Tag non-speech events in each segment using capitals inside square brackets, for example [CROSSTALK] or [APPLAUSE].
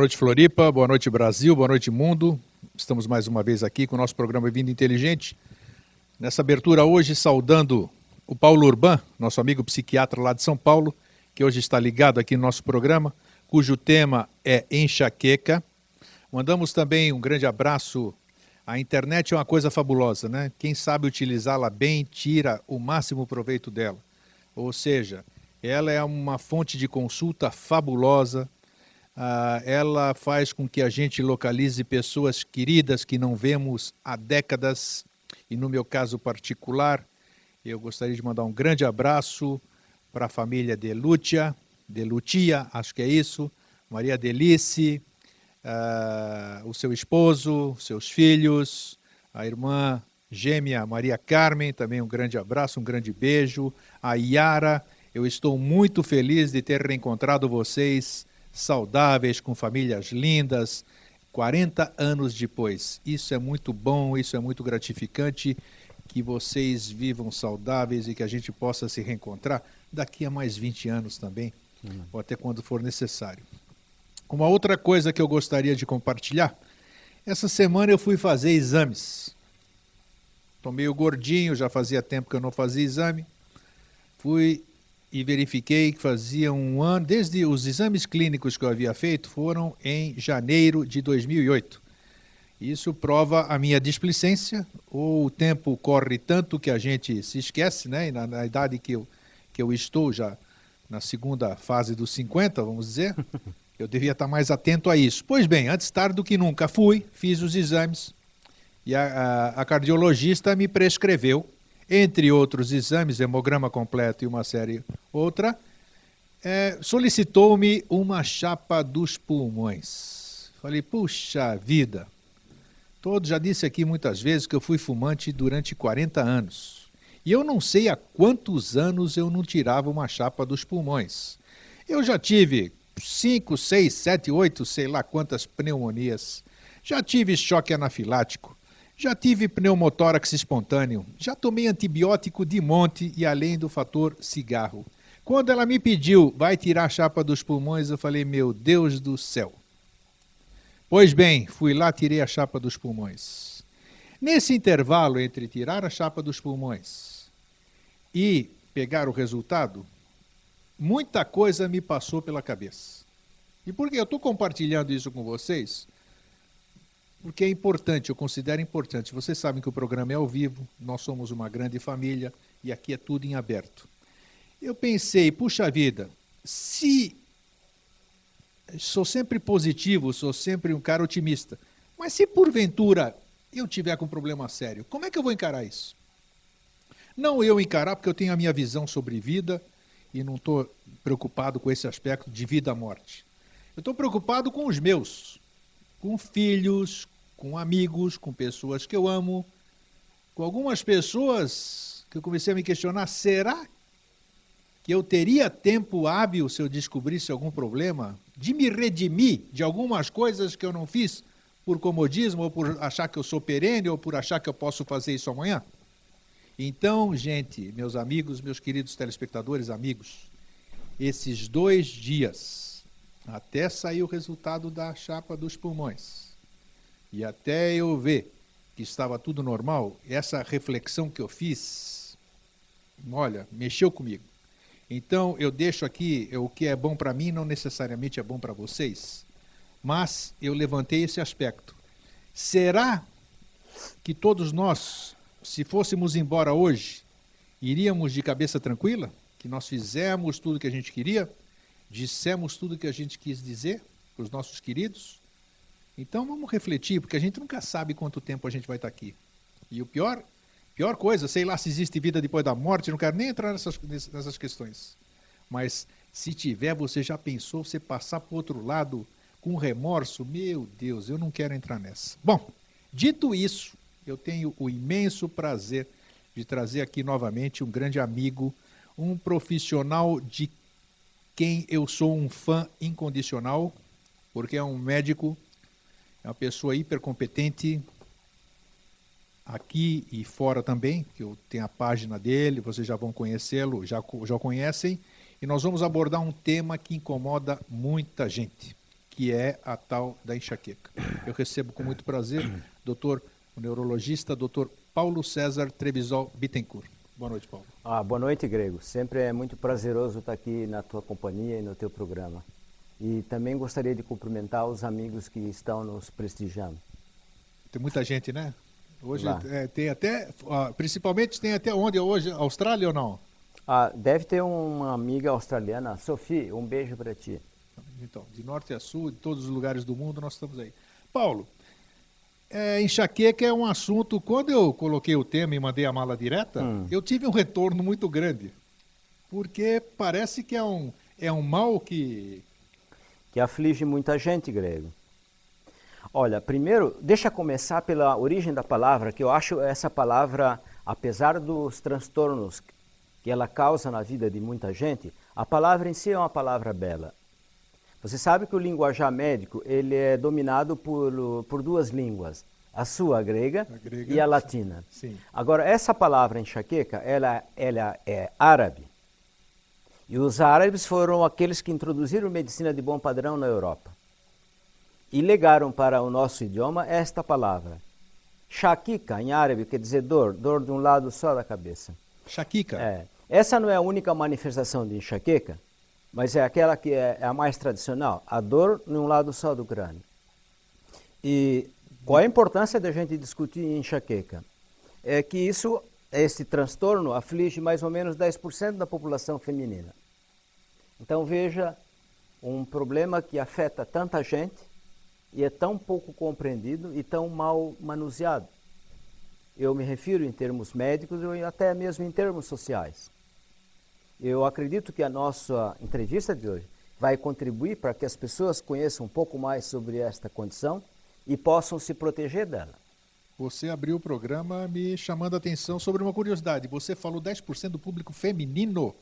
Noite, Floripa. Boa noite, Brasil. Boa noite, mundo. Estamos mais uma vez aqui com o nosso programa Vida Inteligente. Nessa abertura hoje, saudando o Paulo Urban, nosso amigo psiquiatra lá de São Paulo, que hoje está ligado aqui no nosso programa, cujo tema é enxaqueca. Mandamos também um grande abraço. A internet é uma coisa fabulosa, né? Quem sabe utilizá-la bem, tira o máximo proveito dela. Ou seja, ela é uma fonte de consulta fabulosa, ah, ela faz com que a gente localize pessoas queridas que não vemos há décadas. E no meu caso particular, eu gostaria de mandar um grande abraço para a família de Lúcia, de Lutia, acho que é isso, Maria Delice, ah, o seu esposo, seus filhos, a irmã gêmea Maria Carmen, também um grande abraço, um grande beijo. A Yara, eu estou muito feliz de ter reencontrado vocês saudáveis, com famílias lindas, 40 anos depois. Isso é muito bom, isso é muito gratificante. Que vocês vivam saudáveis e que a gente possa se reencontrar daqui a mais 20 anos também, uhum. ou até quando for necessário. Uma outra coisa que eu gostaria de compartilhar: essa semana eu fui fazer exames. Estou meio gordinho, já fazia tempo que eu não fazia exame. Fui e verifiquei que fazia um ano, desde os exames clínicos que eu havia feito foram em janeiro de 2008. Isso prova a minha displicência, ou o tempo corre tanto que a gente se esquece, né? E na, na idade que eu, que eu estou já na segunda fase dos 50, vamos dizer, eu devia estar mais atento a isso. Pois bem, antes tarde do que nunca fui, fiz os exames e a, a, a cardiologista me prescreveu entre outros exames, hemograma completo e uma série outra, é, solicitou-me uma chapa dos pulmões. Falei, puxa vida, todo já disse aqui muitas vezes que eu fui fumante durante 40 anos. E eu não sei há quantos anos eu não tirava uma chapa dos pulmões. Eu já tive 5, 6, 7, 8, sei lá quantas pneumonias. Já tive choque anafilático. Já tive pneumotórax espontâneo, já tomei antibiótico de monte e além do fator cigarro. Quando ela me pediu, vai tirar a chapa dos pulmões, eu falei, meu Deus do céu. Pois bem, fui lá, tirei a chapa dos pulmões. Nesse intervalo entre tirar a chapa dos pulmões e pegar o resultado, muita coisa me passou pela cabeça. E por que eu estou compartilhando isso com vocês? Porque é importante, eu considero importante. Vocês sabem que o programa é ao vivo, nós somos uma grande família e aqui é tudo em aberto. Eu pensei, puxa vida, se sou sempre positivo, sou sempre um cara otimista, mas se porventura eu tiver com um problema sério, como é que eu vou encarar isso? Não eu encarar, porque eu tenho a minha visão sobre vida e não estou preocupado com esse aspecto de vida-morte. Eu estou preocupado com os meus, com filhos, com amigos, com pessoas que eu amo, com algumas pessoas que eu comecei a me questionar: será que eu teria tempo hábil se eu descobrisse algum problema de me redimir de algumas coisas que eu não fiz por comodismo ou por achar que eu sou perene ou por achar que eu posso fazer isso amanhã? Então, gente, meus amigos, meus queridos telespectadores, amigos, esses dois dias, até sair o resultado da chapa dos pulmões, e até eu ver que estava tudo normal, essa reflexão que eu fiz, olha, mexeu comigo. Então eu deixo aqui o que é bom para mim não necessariamente é bom para vocês, mas eu levantei esse aspecto. Será que todos nós, se fôssemos embora hoje, iríamos de cabeça tranquila? Que nós fizemos tudo o que a gente queria? Dissemos tudo o que a gente quis dizer para os nossos queridos? Então vamos refletir, porque a gente nunca sabe quanto tempo a gente vai estar aqui. E o pior, pior coisa, sei lá se existe vida depois da morte, não quero nem entrar nessas, nessas questões. Mas Se tiver, você já pensou você passar para o outro lado com remorso? Meu Deus, eu não quero entrar nessa. Bom, dito isso, eu tenho o imenso prazer de trazer aqui novamente um grande amigo, um profissional de quem eu sou um fã incondicional, porque é um médico, é uma pessoa hipercompetente, aqui e fora também, que eu tenho a página dele, vocês já vão conhecê-lo, já, já conhecem, e nós vamos abordar um tema que incomoda muita gente, que é a tal da enxaqueca. Eu recebo com muito prazer doutor, o neurologista, doutor Paulo César Trevisol Bittencourt. Boa noite, Paulo. Ah, boa noite, Grego. Sempre é muito prazeroso estar aqui na tua companhia e no teu programa. E também gostaria de cumprimentar os amigos que estão nos prestigiando. Tem muita gente, né? Hoje é, tem até, principalmente tem até onde hoje? Austrália ou não? Ah, deve ter uma amiga australiana, Sophie, um beijo para ti. Então, de norte a sul, de todos os lugares do mundo, nós estamos aí. Paulo, é, enxaqueca é um assunto. Quando eu coloquei o tema e mandei a mala direta, hum. eu tive um retorno muito grande. Porque parece que é um, é um mal que. Que aflige muita gente, Grego. Olha, primeiro, deixa começar pela origem da palavra, que eu acho essa palavra, apesar dos transtornos que ela causa na vida de muita gente, a palavra em si é uma palavra bela. Você sabe que o linguajar médico ele é dominado por, por duas línguas, a sua a grega, a grega e a latina. Sim. Agora, essa palavra enxaqueca, ela, ela é árabe. E os árabes foram aqueles que introduziram medicina de bom padrão na Europa e legaram para o nosso idioma esta palavra. Shakika, em árabe, quer dizer dor, dor de um lado só da cabeça. Shakika? É. Essa não é a única manifestação de enxaqueca, mas é aquela que é, é a mais tradicional, a dor em um lado só do crânio. E qual a importância da gente discutir enxaqueca? É que isso, esse transtorno aflige mais ou menos 10% da população feminina. Então veja um problema que afeta tanta gente e é tão pouco compreendido e tão mal manuseado. Eu me refiro em termos médicos e até mesmo em termos sociais. Eu acredito que a nossa entrevista de hoje vai contribuir para que as pessoas conheçam um pouco mais sobre esta condição e possam se proteger dela. Você abriu o programa me chamando a atenção sobre uma curiosidade. Você falou 10% do público feminino?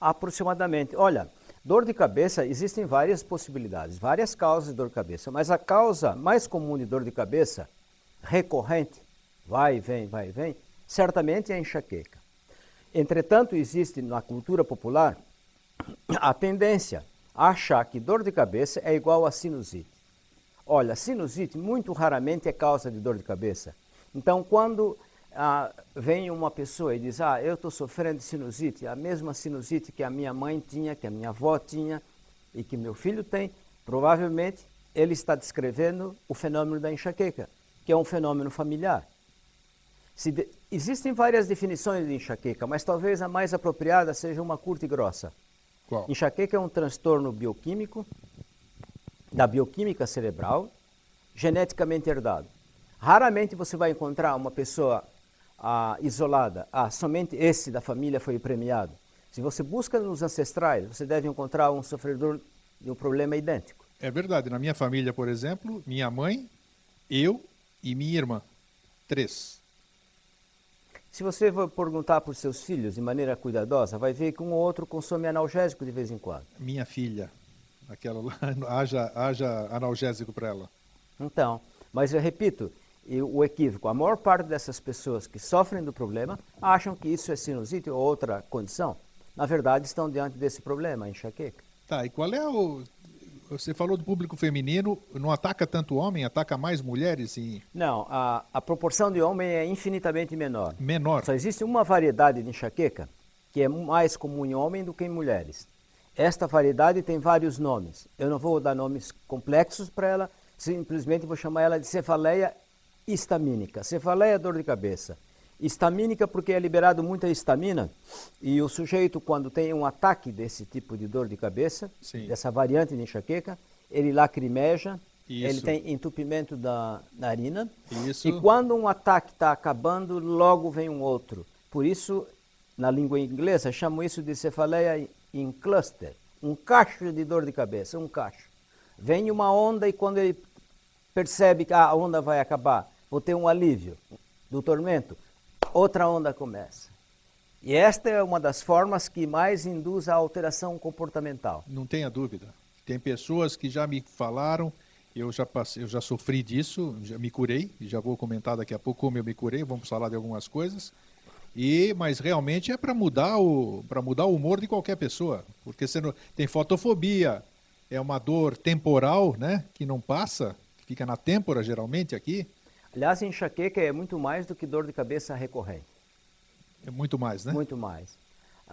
Aproximadamente. Olha, Dor de cabeça, existem várias possibilidades, várias causas de dor de cabeça, mas a causa mais comum de dor de cabeça, recorrente, vai e vem, vai e vem, certamente é a enxaqueca. Entretanto, existe na cultura popular a tendência a achar que dor de cabeça é igual a sinusite. Olha, sinusite muito raramente é causa de dor de cabeça. Então, quando ah, vem uma pessoa e diz, ah, eu estou sofrendo de sinusite, a mesma sinusite que a minha mãe tinha, que a minha avó tinha e que meu filho tem, provavelmente ele está descrevendo o fenômeno da enxaqueca, que é um fenômeno familiar. De... Existem várias definições de enxaqueca, mas talvez a mais apropriada seja uma curta e grossa. Qual? Enxaqueca é um transtorno bioquímico, da bioquímica cerebral, geneticamente herdado. Raramente você vai encontrar uma pessoa ah, isolada, ah, somente esse da família foi premiado. Se você busca nos ancestrais, você deve encontrar um sofredor de um problema idêntico. É verdade. Na minha família, por exemplo, minha mãe, eu e minha irmã. Três. Se você for perguntar para os seus filhos de maneira cuidadosa, vai ver que um ou outro consome analgésico de vez em quando. Minha filha, aquela lá, [LAUGHS] haja, haja analgésico para ela. Então, mas eu repito, o equívoco. A maior parte dessas pessoas que sofrem do problema acham que isso é sinusite ou outra condição. Na verdade, estão diante desse problema, enxaqueca. Tá, e qual é o. Você falou do público feminino, não ataca tanto homem, ataca mais mulheres? E... Não, a, a proporção de homem é infinitamente menor. Menor. Só existe uma variedade de enxaqueca que é mais comum em homem do que em mulheres. Esta variedade tem vários nomes. Eu não vou dar nomes complexos para ela, simplesmente vou chamar ela de cefaleia histamínica. Cefaleia é dor de cabeça. Histamínica porque é liberado muita histamina e o sujeito quando tem um ataque desse tipo de dor de cabeça, Sim. dessa variante de enxaqueca, ele lacrimeja, Isso. ele tem entupimento da narina Isso. e quando um ataque está acabando, logo vem um outro. Por isso, na língua inglesa, chamam isso de cefaleia em cluster. um cacho de dor de cabeça, um cacho. Vem uma onda e quando ele percebe que a onda vai acabar, vou ter um alívio do tormento, outra onda começa. E esta é uma das formas que mais induz a alteração comportamental. Não tenha dúvida. Tem pessoas que já me falaram, eu já passei, eu já sofri disso, já me curei, já vou comentar daqui a pouco como eu me curei, vamos falar de algumas coisas. E mas realmente é para mudar o para mudar o humor de qualquer pessoa, porque você não, tem fotofobia, é uma dor temporal, né, que não passa, fica na têmpora geralmente aqui. Aliás, enxaqueca é muito mais do que dor de cabeça recorrente. É muito mais, né? Muito mais.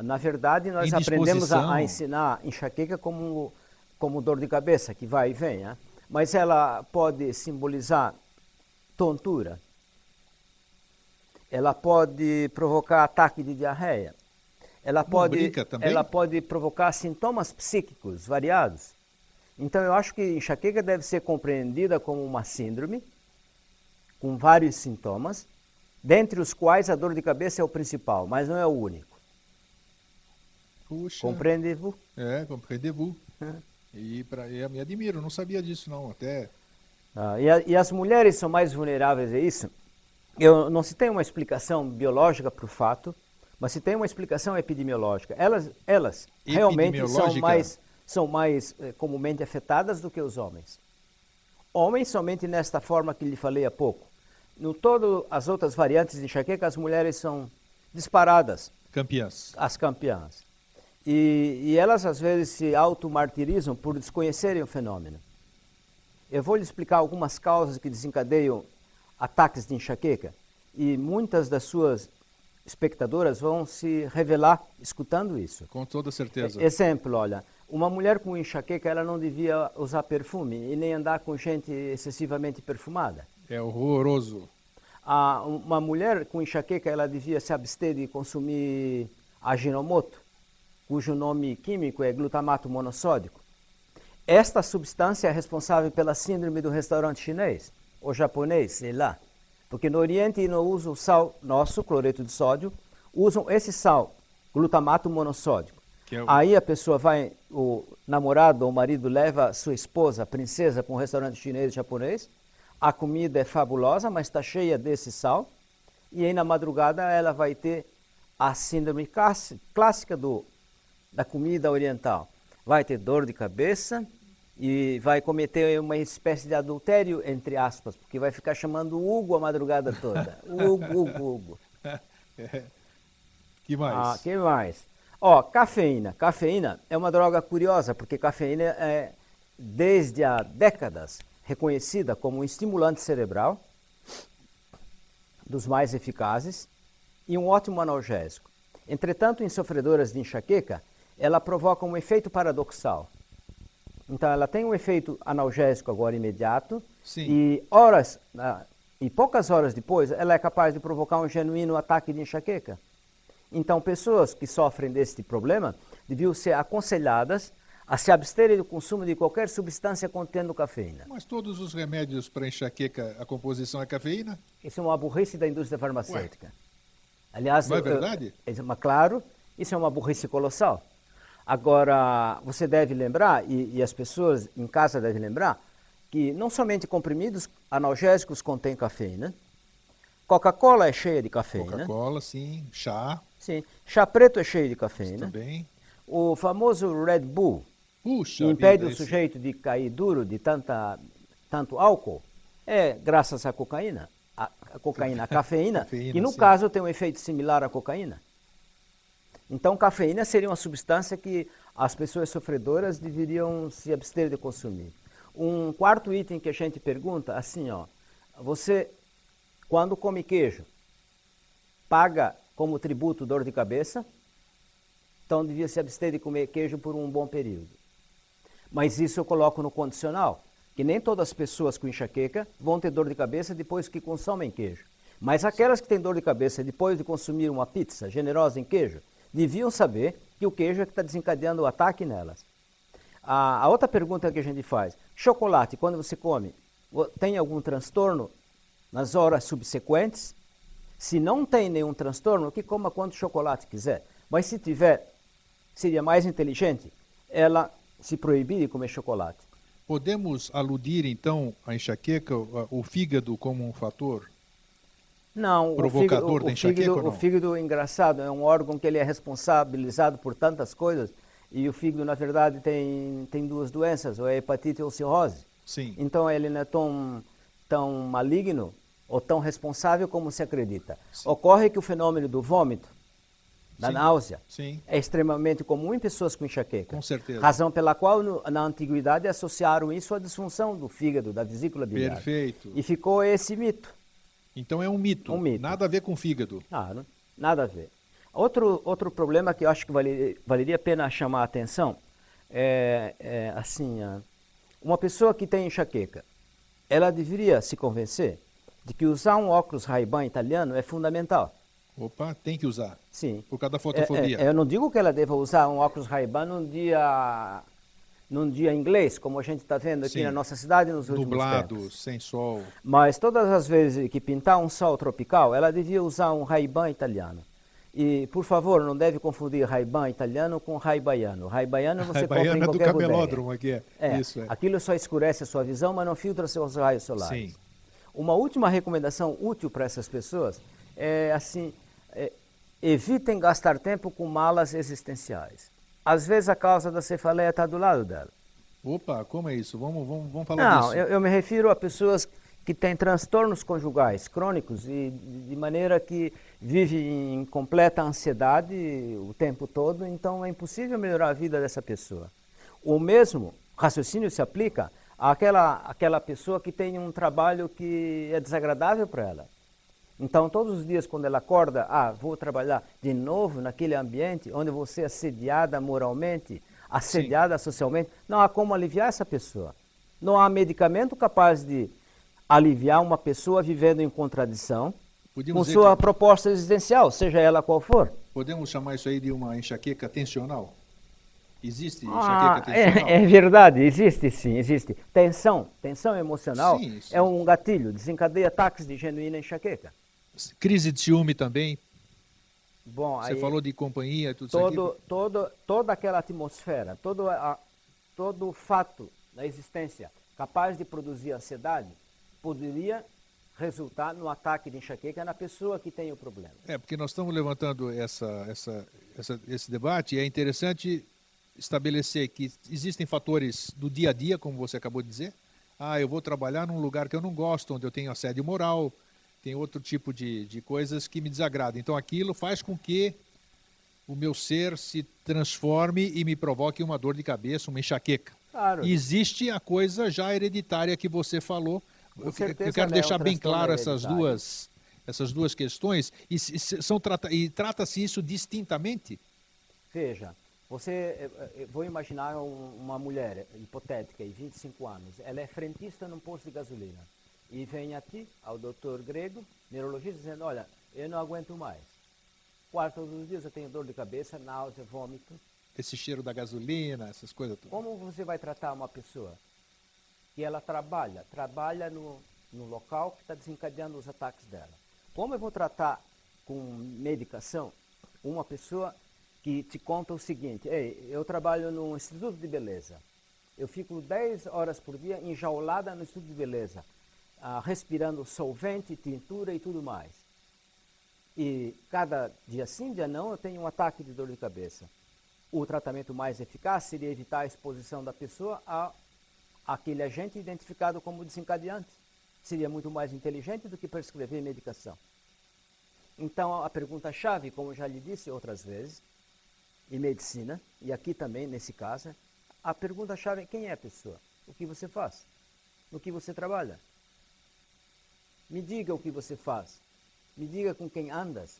Na verdade, nós aprendemos a, a, ensinar enxaqueca como, como dor de cabeça, que vai e vem, né? mas ela pode simbolizar tontura, ela pode provocar ataque de diarreia, ela pode, ela pode provocar sintomas psíquicos variados. Então, eu acho que enxaqueca deve ser compreendida como uma síndrome, com vários sintomas, dentre os quais a dor de cabeça é o principal, mas não é o único. Puxa. Compreendez-vous? É, compreendez-vous. É. E pra, eu me admiro, não sabia disso não, até... Ah, e, a, e, as mulheres são mais vulneráveis a isso? Eu não se tem uma explicação biológica para o fato, mas se tem uma explicação epidemiológica. Elas, elas realmente são mais, são mais eh, comumente afetadas do que os homens. Homens somente nesta forma que lhe falei há pouco. No todo as outras variantes de enxaqueca, as mulheres são disparadas. Campeãs. As campeãs. E, e elas às vezes se automartirizam por desconhecerem o fenômeno. Eu vou lhe explicar algumas causas que desencadeiam ataques de enxaqueca e muitas das suas espectadoras vão se revelar escutando isso. Com toda certeza. Exemplo, olha, uma mulher com enxaqueca ela não devia usar perfume e nem andar com gente excessivamente perfumada. É horroroso. Ah, uma mulher com enxaqueca ela devia se abster de consumir aginomoto, cujo nome químico é glutamato monossódico. Esta substância é responsável pela síndrome do restaurante chinês, ou japonês, sei lá. Porque no Oriente não usam o sal nosso, cloreto de sódio, usam esse sal, glutamato monossódico. É o... Aí a pessoa vai, o namorado ou o marido leva sua esposa, a princesa, para um restaurante chinês e japonês, a comida é fabulosa, mas está cheia desse sal. E aí na madrugada ela vai ter a síndrome clássica do, da comida oriental. Vai ter dor de cabeça e vai cometer uma espécie de adultério, entre aspas, porque vai ficar chamando Hugo a madrugada toda. [LAUGHS] Hugo, Hugo, Hugo. [LAUGHS] que mais? Ah, que mais? Ó, cafeína. Cafeína é uma droga curiosa, porque cafeína é, desde há décadas, reconhecida como um estimulante cerebral, dos mais eficazes, e um ótimo analgésico. Entretanto, em sofredoras de enxaqueca, ela provoca um efeito paradoxal. Então, ela tem um efeito analgésico agora imediato, Sim. e horas, ah, e poucas horas depois, ela é capaz de provocar um genuíno ataque de enxaqueca. Então, pessoas que sofrem deste problema deviam ser aconselhadas a se absterem do consumo de qualquer substância contendo cafeína. Mas todos os remédios para enxaqueca, a composição é cafeína? Isso é uma burrice da indústria farmacêutica. Ué. Aliás, não é verdade? Eu, eu, claro, isso é uma burrice colossal. Agora, você deve lembrar, e, e as pessoas em casa devem lembrar, que não somente comprimidos analgésicos contêm cafeína, Coca-Cola é cheia de cafeína. Coca-Cola, sim. Chá. Sim. Chá preto é cheio de cafeína. Também. O famoso Red Bull, Puxa que impede o sujeito de cair duro de tanta, tanto álcool, é graças à cocaína. A, a cocaína, a cafeína, [LAUGHS] cafeína que no sim. caso tem um efeito similar à cocaína. Então, cafeína seria uma substância que as pessoas sofredoras deveriam se abster de consumir. Um quarto item que a gente pergunta, assim, ó, você, quando come queijo, paga como tributo dor de cabeça? Então devia se abster de comer queijo por um bom período. Mas isso eu coloco no condicional, que nem todas as pessoas com enxaqueca vão ter dor de cabeça depois que consomem queijo. Mas aquelas que têm dor de cabeça depois de consumir uma pizza generosa em queijo, deviam saber que o queijo é que está desencadeando o ataque nelas. A, a, outra pergunta que a gente faz: chocolate, quando você come, tem algum transtorno nas horas subsequentes? Se não tem nenhum transtorno, que coma quanto chocolate quiser. Mas se tiver, seria mais inteligente ela se proibir de comer chocolate. Podemos aludir, então, à enxaqueca, o, o fígado como um fator? Não, Provocador o fígado, da o enxaqueca fígado, ou não? o fígado, engraçado, é um órgão que ele é responsabilizado por tantas coisas e o fígado, na verdade, tem, tem duas doenças, ou é hepatite ou cirrose. Sim. Então ele não é tão, tão maligno ou tão responsável como se acredita. Ocorre que o fenômeno do vômito, da Sim. náusea, Sim. é extremamente comum em pessoas com enxaqueca. Com certeza. Razão pela qual no- na antiguidade associaram isso à disfunção do fígado, da vesícula biliar. Perfeito. E ficou esse mito. Então é um mito. Um mito. Nada a ver com fígado. Ah, não- nada a ver. Outro, outro problema que eu acho que valeria, valeria a pena chamar a atenção é, é, assim, uma pessoa que tem enxaqueca, ela deveria se convencer de que usar um óculos Ray-Ban italiano é fundamental. Opa, tem que usar. Sim. Por causa da É, fotofobia. é, eu não digo que ela deva usar um óculos Ray-Ban num dia, num dia inglês, como a gente está vendo aqui Sim. na nossa cidade nos últimos Nublado, tempos. sem sol. Mas todas as vezes que pintar um sol tropical, ela devia usar um Ray-Ban italiano. E, por favor, não deve confundir Ray-Ban italiano com Ray-Baiano. Ray-Baiano você compra Baiana em é do qualquer bodega. camelódromo aqui. É. É, Isso é. Aquilo só escurece a sua visão, mas não filtra seus raios solares. Sim. Uma última recomendação útil para essas pessoas é assim: é, evitem gastar tempo com malas existenciais. Às vezes a causa da cefaleia está do lado dela. Opa, como é isso? Vamos, vamos, vamos falar Não, disso. eu, eu me refiro a pessoas que têm transtornos conjugais crônicos e de maneira que vivem em completa ansiedade o tempo todo, então é impossível melhorar a vida dessa pessoa. O mesmo raciocínio se aplica àquela, àquela pessoa que tem um trabalho que é desagradável para ela. Então, todos os dias, quando ela acorda, ah, vou trabalhar de novo naquele ambiente onde você é assediada moralmente, assediada socialmente, não há como aliviar essa pessoa. Não há medicamento capaz de aliviar uma pessoa vivendo em contradição Podíamos com sua que- proposta existencial, seja ela qual for. Podemos chamar isso aí de uma enxaqueca tensional? Existe Ah, enxaqueca tensional? é, é verdade, existe sim, existe. Tensão, tensão emocional Sim, sim. é um gatilho, desencadeia ataques de genuína enxaqueca. Crise de ciúme também. Bom, Você aí- falou de companhia, tudo isso todo, aqui. todo, toda aquela atmosfera, todo, a, todo fato da existência capaz de produzir ansiedade poderia resultar no ataque de enxaqueca na pessoa que tem o problema. É, porque nós estamos levantando essa, essa, essa- esse debate e é interessante estabelecer que existem fatores do dia a dia, como você acabou de dizer. Ah, eu vou trabalhar num lugar que eu não gosto, onde eu tenho assédio moral, tem outro tipo de, de coisas que me desagradam. Então aquilo faz com que o meu ser se transforme e me provoque uma dor de cabeça, uma enxaqueca. Claro. E existe a coisa já hereditária que você falou. Com Eu, certeza eu quero é um deixar bem transtorno claro essas duas, essas duas questões. E, trata, e trata-se isso distintamente? Veja, você, eh, eh, vou imaginar um- uma mulher hipotética, de 25 anos, ela é frentista num posto de gasolina e vem aqui ao doutor grego, neurologista, dizendo, olha, eu não aguento mais. Quase todos os dias eu tenho dor de cabeça, náusea, vômito. Esse cheiro da gasolina, essas coisas. todas. Como você vai tratar uma pessoa que ela trabalha, trabalha no, no local que está desencadeando os ataques dela? Como eu vou tratar com medicação uma pessoa que te conta o seguinte, Ei, eu trabalho no Instituto de Beleza, eu fico 10 horas por dia enjaulada no Instituto de Beleza, ah, respirando solvente, tintura e tudo mais. E cada dia sim, dia não, eu tenho um ataque de dor de cabeça. O tratamento mais eficaz seria evitar a exposição da pessoa a aquele agente identificado como desencadeante. Seria muito mais inteligente do que prescrever medicação. Então, a pergunta-chave, como já lhe disse outras vezes, em medicina, e aqui também nesse caso, a pergunta-chave é quem é a pessoa? O que você faz? No que você trabalha? Me diga o que você faz. Me diga com quem andas.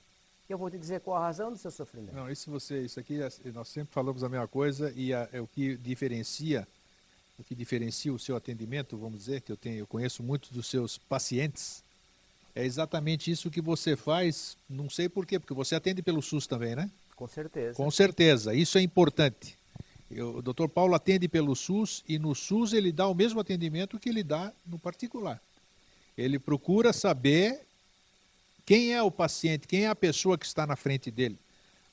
Que eu vou te dizer qual a razão do seu sofrimento. Não, isso você, isso aqui nós sempre falamos a mesma coisa e a- é o que diferencia, o que diferencia o seu atendimento, vamos dizer, que eu tenho, eu conheço muitos dos seus pacientes, é exatamente isso que você faz. Não sei por quê, porque você atende pelo SUS também, né? Com certeza. Com certeza, isso é importante. Eu- o doutor Paulo atende pelo SUS e no SUS ele dá o mesmo atendimento que ele dá no particular. Ele procura saber quem é o paciente, quem é a pessoa que está na frente dele.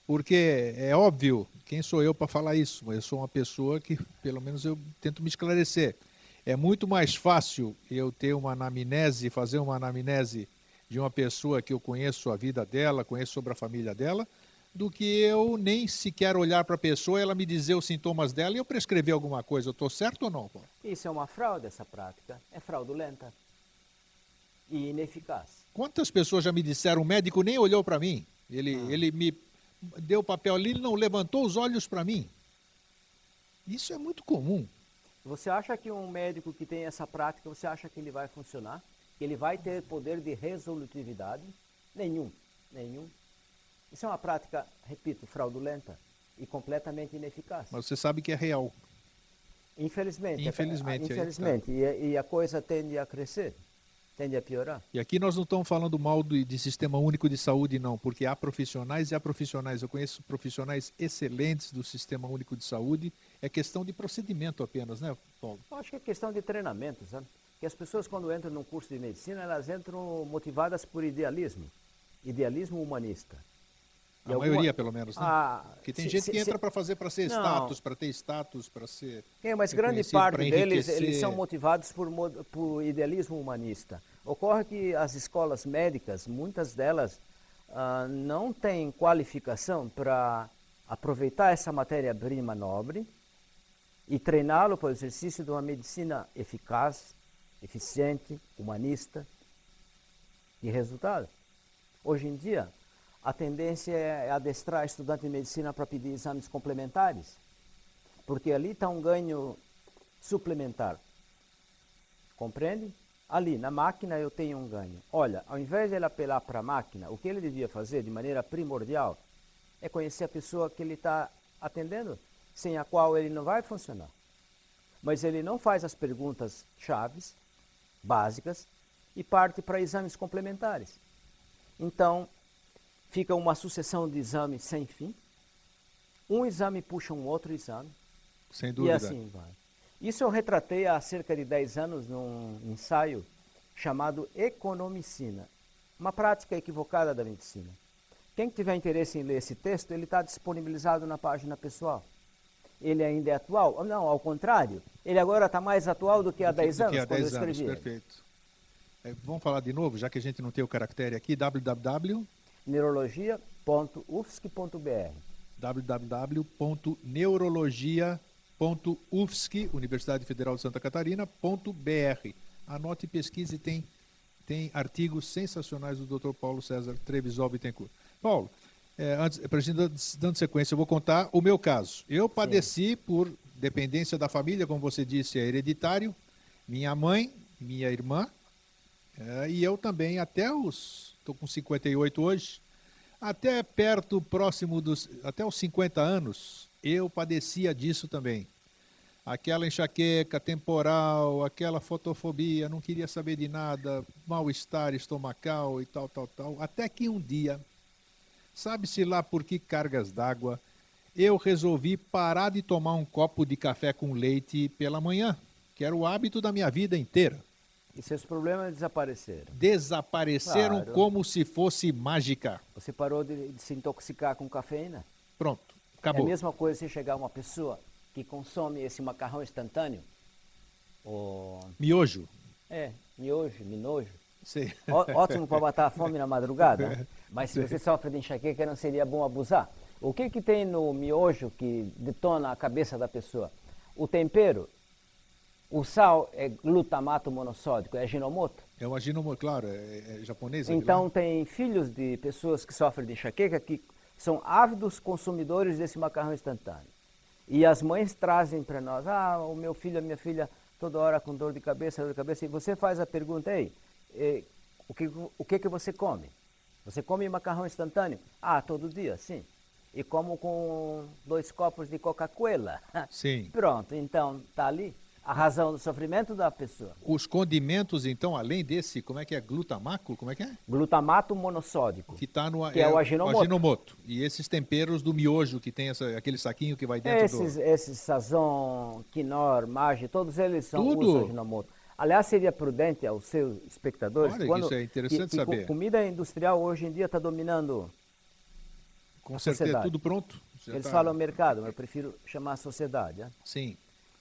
Porque é óbvio quem sou eu para falar isso? Eu sou uma pessoa que, pelo menos, eu tento me esclarecer. É muito mais fácil eu ter uma anamnese, fazer uma anamnese de uma pessoa que eu conheço a vida dela, conheço sobre a família dela, do que eu nem sequer olhar para a pessoa, ela me dizer os sintomas dela e eu prescrever alguma coisa. Eu estou certo ou não, Paulo? Isso é uma fraude, essa prática. É fraudulenta e ineficaz. Quantas pessoas já me disseram, o médico nem olhou para mim? Ele, ah. ele me deu o papel ali, ele não levantou os olhos para mim. Isso é muito comum. Você acha que um médico que tem essa prática, você acha que ele vai funcionar? Que ele vai ter poder de resolutividade? Nenhum, nenhum. Isso é uma prática, repito, fraudulenta e completamente ineficaz. Mas você sabe que é real. Infelizmente. Infelizmente. É, infelizmente. Tá. E, e, a coisa tende a crescer, tende a piorar. E aqui nós não estamos falando mal do, de sistema único de saúde, não, porque há profissionais e há profissionais. Eu conheço profissionais excelentes do sistema único de saúde é questão de procedimento apenas, né, Paulo? Eu acho que é questão de treinamento, sabe? Que as pessoas, quando entram num curso de medicina, elas entram motivadas por idealismo, idealismo humanista. A alguma... maioria, pelo menos, né? Ah, Porque tem se, gente se, que entra para fazer, para ser não. status, para ter status, para ser. É, mas grande parte deles eles são motivados por, por idealismo humanista. Ocorre que as escolas médicas, muitas delas, ah, não têm qualificação para aproveitar essa matéria-prima nobre e treiná-lo para o exercício de uma medicina eficaz, eficiente, humanista e resultado. Hoje em dia, a tendência é adestrar estudante de medicina para pedir exames complementares, porque ali está um ganho suplementar. Compreende? Ali, na máquina, eu tenho um ganho. Olha, ao invés de ele apelar para a máquina, o que ele devia fazer de maneira primordial é conhecer a pessoa que ele está atendendo sem a qual ele não vai funcionar. Mas ele não faz as perguntas chaves, básicas, e parte para exames complementares. Então, fica uma sucessão de exames sem fim. Um exame puxa um outro exame. Sem dúvida. E assim vai. Isso eu retratei há cerca de 10 anos num ensaio chamado economicina, uma prática equivocada da medicina. Quem tiver interesse em ler esse texto, ele está disponibilizado na página pessoal ele ainda é atual? Não, ao contrário. Ele agora está mais atual do que há 10 anos, há 10 quando eu escrevi. Anos, perfeito. É, vamos falar de novo, já que a gente não tem o caractere aqui, www... neurologia.ufsc.br www.neurologia.ufsc, Universidade Federal de Santa Catarina, .br. Anote e pesquise, tem, tem artigos sensacionais do Dr. Paulo César Trevisol Bittencourt. Paulo, é, antes, para a gente dando sequência, eu vou contar o meu caso. Eu padeci Sim. por dependência da família, como você disse, é hereditário. Minha mãe, minha irmã, é, e eu também, até os. Estou com 58 hoje, até perto, próximo dos. Até os 50 anos, eu padecia disso também. Aquela enxaqueca temporal, aquela fotofobia, não queria saber de nada, mal-estar estomacal e tal, tal, tal. Até que um dia Sabe-se lá por que cargas d'água, eu resolvi parar de tomar um copo de café com leite pela manhã, que era o hábito da minha vida inteira. E seus problemas desapareceram? Desapareceram claro. como se fosse mágica. Você parou de, de, se intoxicar com cafeína? Pronto, acabou. É a mesma coisa se chegar uma pessoa que consome esse macarrão instantâneo. O... Miojo. É, miojo, minojo. Sim. Ó, ótimo para matar a fome na madrugada. [LAUGHS] Mas se você sofre de enxaqueca, não seria bom abusar. O que, que tem no miojo que detona a cabeça da pessoa? O tempero, o sal é glutamato monossódico, é aginomoto. É um aginomoto, claro, é, é japonês. Então tem filhos de pessoas que sofrem de enxaqueca que são ávidos consumidores desse macarrão instantâneo. E as mães trazem para nós, ah, o meu filho, a minha filha, toda hora com dor de cabeça, dor de cabeça. E você faz a pergunta, ei, eh, o, que, o que, que você come? Você come macarrão instantâneo? Ah, todo dia, sim. E como com dois copos de Coca-Cola? [LAUGHS] Sim. Pronto, então está ali a razão do sofrimento da pessoa. Os condimentos, então, além desse, como é que é? Glutamaco? Como é que é? Glutamato monossódico. Que está no que é, é, o aginomoto. aginomoto. E esses temperos do miojo, que tem essa, aquele saquinho que vai dentro esses, do... Esses sazon, quinor, mage, todos eles são Tudo? aginomoto. Aliás, seria prudente aos seus espectadores. Olha, quando, isso é interessante que, saber. comida industrial hoje em dia está dominando. Com certeza, tudo pronto. Já Eles tá- falam mercado, mas eu prefiro chamar sociedade. né? Sim.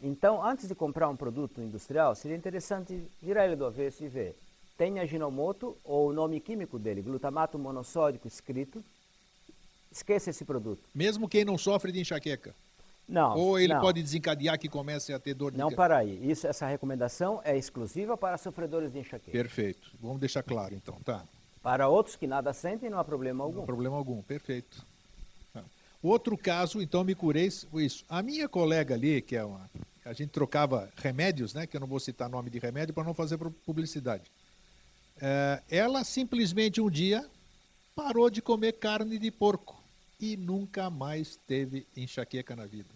Então, antes de comprar um produto industrial, seria interessante virar ele do avesso e ver. Tem Ajinomoto ou o nome químico dele, glutamato monossódico escrito. Esqueça esse produto. Mesmo quem não sofre de enxaqueca. Não. Ou ele não. pode desencadear que comece a ter dor de Não para aí. Isso, essa recomendação é exclusiva para sofredores de enxaqueca. Perfeito. Vamos deixar claro então, tá? Para outros que nada sentem, não há problema Não algum. há problema algum, perfeito. Tá. Outro caso, então me curei isso. A minha colega ali, que é uma. A gente trocava remédios, né? Que eu não vou citar nome de remédio para não fazer pu- publicidade. É, ela simplesmente um dia parou de comer carne de porco e nunca mais teve enxaqueca na vida.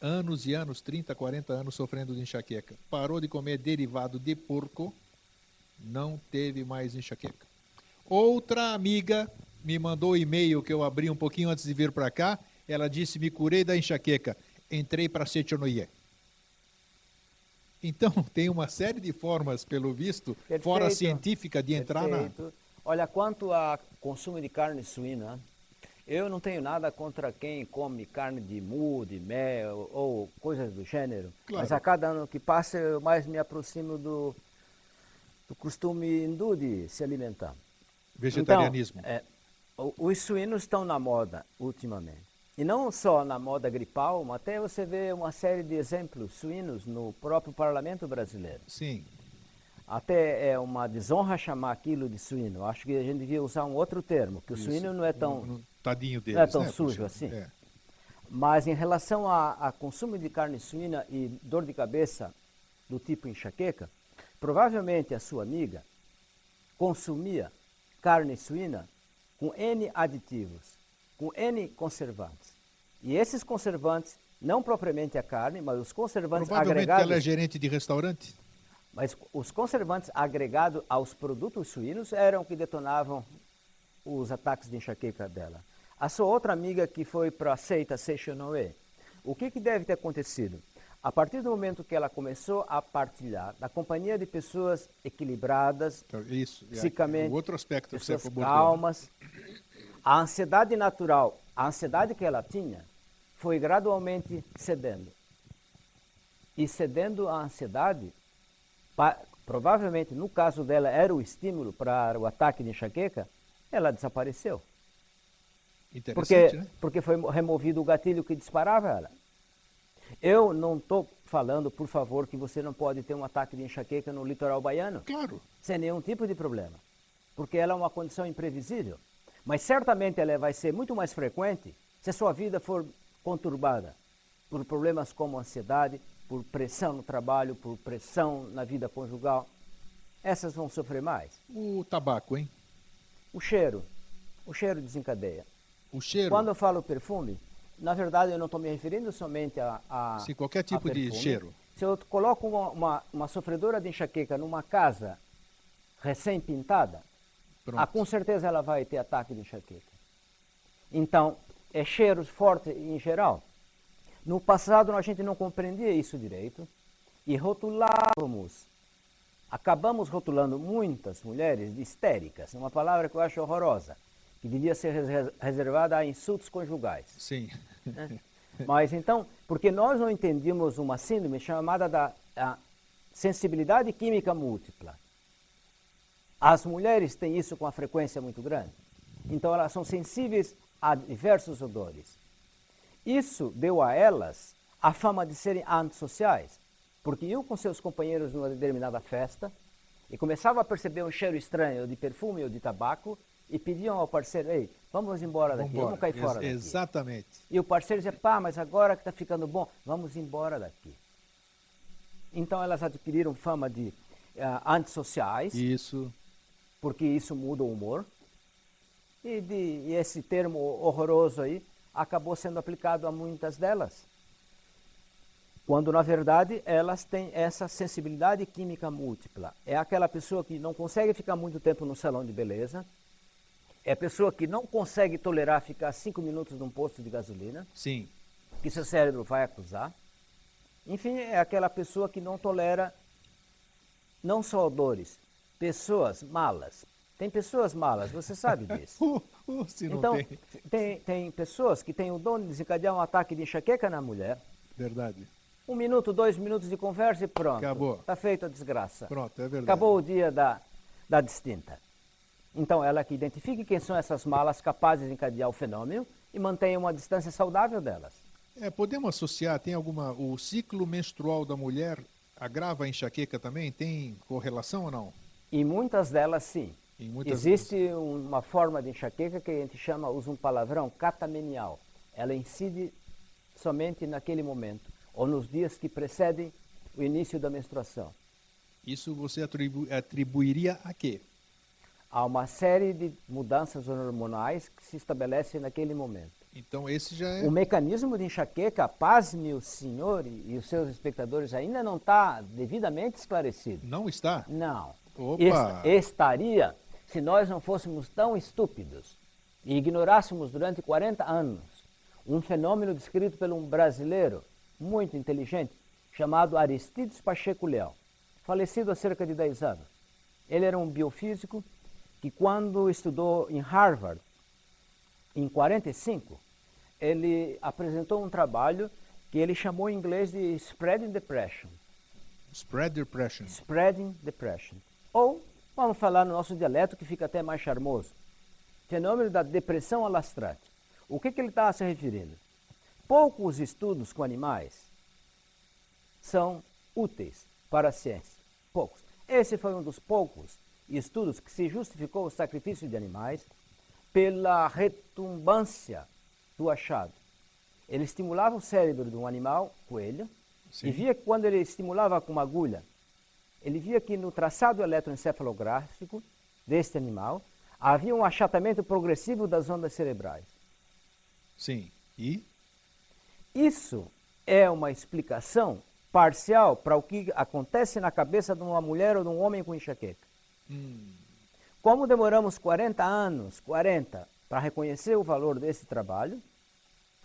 Anos e anos, 30, 40 anos sofrendo de enxaqueca. Parou de comer derivado de porco, não teve mais enxaqueca. Outra amiga me mandou um e-mail que eu abri um pouquinho antes de vir para cá. Ela disse: Me curei da enxaqueca, entrei para Setionoye. Então, [LAUGHS] tem uma série de formas, pelo visto, fora Perfeito. científica, de entrar na. Perfeito. Olha, quanto a consumo de carne suína, eu não tenho nada contra quem come carne de mu, de mel ou coisas do gênero. Claro. Mas a cada ano que passa, eu mais me aproximo do, do costume hindu de se alimentar. Vegetarianismo. Então, é, os suínos estão na moda ultimamente. E não só na moda gripal, mas até você vê uma série de exemplos suínos no próprio parlamento brasileiro. Sim. Até é uma desonra chamar aquilo de suíno. Acho que a gente devia usar um outro termo, que o Isso. suíno não é tão. No- no- Tadinho deles. não é tão né, sujo assim. É. Mas em relação a, a consumo de carne suína e dor de cabeça do tipo enxaqueca, provavelmente a sua amiga consumia carne suína com N aditivos, com N conservantes. E esses conservantes, não propriamente a carne, mas os conservantes Provavelmente agregados. ela é gerente de restaurante. Mas os conservantes agregados aos produtos suínos eram que detonavam os ataques de enxaqueca dela. A sua outra amiga que foi para a seita Seishonoe, o que, que deve ter acontecido? A partir do momento que ela começou a partilhar da companhia de pessoas equilibradas, Então, Isso. é- psicamente, é o outro aspecto que você pessoas abordou. calmas, a ansiedade natural, a ansiedade que ela tinha, foi gradualmente cedendo. E cedendo à ansiedade, provavelmente no caso dela era o estímulo para o ataque de enxaqueca, ela desapareceu. Porque, Interessante, né? porque foi removido o gatilho que disparava ela. Eu não estou falando, por favor, que você não pode ter um ataque de enxaqueca no litoral baiano Claro. sem nenhum tipo de problema, porque ela é uma condição imprevisível. Mas certamente ela vai ser muito mais frequente se a sua vida for conturbada por problemas como ansiedade, por pressão no trabalho, por pressão na vida conjugal. Essas vão sofrer mais. O tabaco, hein? O cheiro, o cheiro desencadeia. O cheiro. Quando eu falo perfume, na verdade eu não estou me referindo somente a, a Sim, qualquer tipo de cheiro. Se eu coloco uma, uma, uma sofredora de enxaqueca numa casa recém-pintada, ah, com certeza ela vai ter ataque de enxaqueca. Então, é cheiros fortes em geral. No passado a gente não compreendia isso direito e rotulávamos, acabamos rotulando muitas mulheres de histéricas, uma palavra que eu acho horrorosa, que devia ser res- reservada a insultos conjugais. Sim. né? Mas então, porque nós não entendíamos uma síndrome chamada da a sensibilidade química múltipla. As mulheres têm isso com uma frequência muito grande. Então elas são sensíveis a diversos odores. Isso deu a elas a fama de serem antissociais, porque iam com seus companheiros numa determinada festa e começavam a perceber um cheiro estranho de perfume ou de tabaco e pediam ao parceiro, ei, vamos embora daqui, Vambora. vamos cair fora Ex- daqui. Exatamente. E o parceiro dizia, pá, mas agora que está ficando bom, vamos embora daqui. Então elas adquiriram fama de ah, antissociais, Isso. porque isso muda o humor. E, de, e esse termo horroroso aí acabou sendo aplicado a muitas delas. Quando, na verdade, elas têm essa sensibilidade química múltipla. É aquela pessoa que não consegue ficar muito tempo no salão de beleza, é a pessoa que não consegue tolerar ficar cinco minutos num posto de gasolina, Sim. que seu cérebro vai acusar. Enfim, é aquela pessoa que não tolera não só odores, pessoas malas, Tem pessoas malas, você sabe disso. [LAUGHS] Uh, uh, então, tem. tem, tem pessoas que têm o dom de desencadear um ataque de enxaqueca na mulher. Verdade. Um minuto, dois minutos de conversa e pronto. Acabou. Está feita a desgraça. Pronto, é verdade. Acabou o dia da, da distinta. Então, ela que identifique quem são essas malas capazes de encadear o fenômeno e mantenha uma distância saudável delas. É, podemos associar, tem alguma. O ciclo menstrual da mulher agrava a enxaqueca também? Tem correlação ou não? E muitas delas, sim. Existe uma forma de enxaqueca que a gente chama, usa um palavrão, catamenial. Ela incide somente naquele momento, ou nos dias que precedem o início da menstruação. Isso você atribu- atribuiria a quê? Há uma série de mudanças hormonais que se estabelecem naquele momento. Então esse já é. O mecanismo de enxaqueca, pasme o senhor e, e os seus espectadores, ainda não está devidamente esclarecido. Não está? Não. Opa! Est- estaria se nós não fôssemos tão estúpidos e ignorássemos durante 40 anos um fenômeno descrito por um brasileiro muito inteligente chamado Aristides Pacheco Leão, falecido há cerca de 10 anos. Ele era um biofísico que quando estudou em Harvard, em 45, ele apresentou um trabalho que ele chamou em inglês de Spreading Depression. Spread depression. Spreading Depression. Ou, vamos falar no nosso dialeto que fica até mais charmoso, fenômeno da depressão alastrante. O que, que ele está se referindo? Poucos estudos com animais são úteis para a ciência. Poucos. Esse foi um dos poucos estudos que se justificou o sacrifício de animais pela retumbância do achado. Ele estimulava o cérebro de um animal, coelho, Sim. e via que quando ele estimulava com uma agulha, ele via que no traçado eletroencefalográfico deste animal havia um achatamento progressivo das ondas cerebrais. Sim. E? Isso é uma explicação parcial para o que acontece na cabeça de uma mulher ou de um homem com enxaqueca. Como demoramos 40 anos, 40, para reconhecer o valor desse trabalho,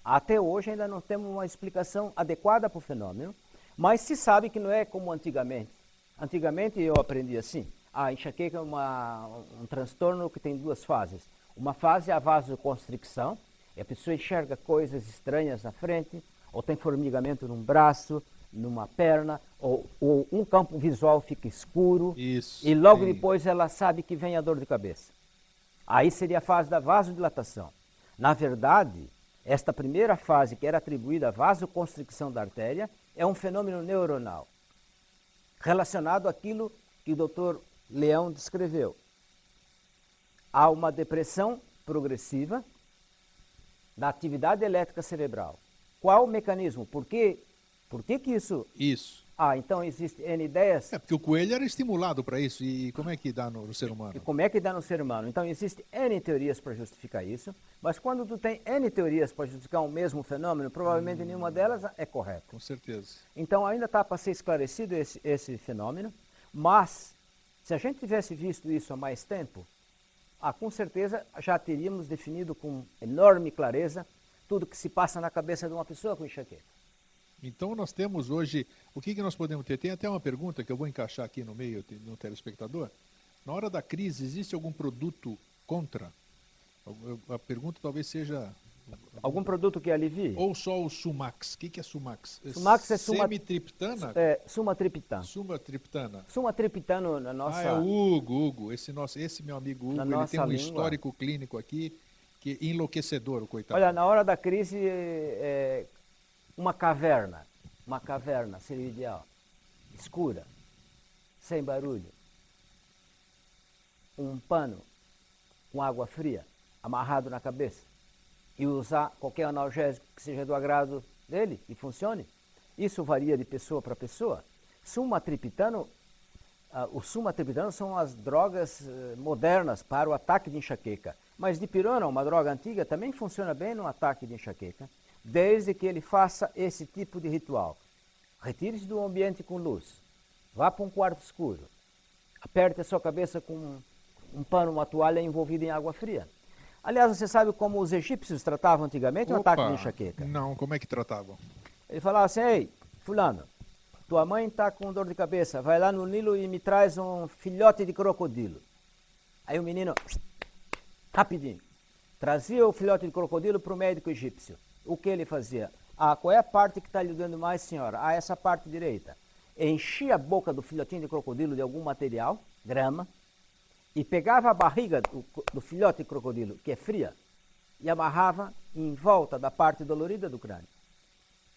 até hoje ainda não temos uma explicação adequada para o fenômeno, mas se sabe que não é como antigamente. Antigamente eu aprendi assim, a enxaqueca é uma, um transtorno que tem duas fases. Uma fase é a vasoconstricção, e a pessoa enxerga coisas estranhas na frente, ou tem formigamento num braço, numa perna, ou, ou um campo visual fica escuro, Isso, e logo sim. depois ela sabe que vem a dor de cabeça. Aí seria a fase da vasodilatação. Na verdade, esta primeira fase, que era atribuída à vasoconstricção da artéria, é um fenômeno neuronal, relacionado àquilo que o Dr. Leão descreveu. Há uma depressão progressiva da atividade elétrica cerebral. Qual o mecanismo? Por que, por que, que isso. Isso. Ah, então existem N ideias. É porque o coelho era estimulado para isso. E como é que dá no, no ser E humano? como é que dá no ser humano? Então, existem N teorias para justificar isso, mas quando tu tem N teorias para justificar o mesmo fenômeno, provavelmente nenhuma delas é correta. Com certeza. Então, ainda está para ser esclarecido esse, esse fenômeno, mas se a gente tivesse visto isso há mais tempo, ah, com certeza já teríamos definido com enorme clareza tudo que se passa na cabeça de uma pessoa com enxaqueca. Então nós temos hoje, o que, que nós podemos ter? Tem até uma pergunta que eu vou encaixar aqui no meio no telespectador. Na hora da crise, existe algum produto contra? A pergunta talvez seja Algum produto que alivie? ou só o Sumax. O que, que é Sumax? Sumax é suma- Semitriptana? É, sumatriptan. Sumatriptana. Sumatriptano na nossa... Ah, é o Hugo, Hugo. Esse, nosso, esse meu amigo Hugo, Na ele tem um língua. histórico clínico aqui que é enlouquecedor, o coitado. Olha, na hora da crise, é, uma caverna, uma caverna seria ideal. Escura, sem barulho. Um pano com água fria amarrado na cabeça e usar qualquer analgésico que seja do agrado dele e funcione. Isso varia de pessoa para pessoa. Sumatriptano, ah, o sumatriptano são as drogas eh, modernas para o ataque de enxaqueca. Mas dipirona, uma droga antiga, também funciona bem no ataque de enxaqueca, desde que ele faça esse tipo de ritual. Retire-se do ambiente com luz, vá para um quarto escuro, aperte a sua cabeça com um, um pano, uma toalha envolvida em água fria. Aliás, você sabe como os egípcios tratavam antigamente o Opa, ataque de enxaqueca? Não, como é que tratavam? Ele falava assim, ei, fulano, tua mãe está com dor de cabeça, vai lá no Nilo e me traz um filhote de crocodilo. Aí o menino, rapidinho, trazia o filhote de crocodilo para o médico egípcio. O que ele fazia? Ah, qual é a parte que está lhe dando mais, senhora? Ah, essa parte direita. Enchia a boca do filhotinho de crocodilo de algum material, grama, e pegava a barriga do, do filhote de crocodilo, que é fria, e amarrava em volta da parte dolorida do crânio.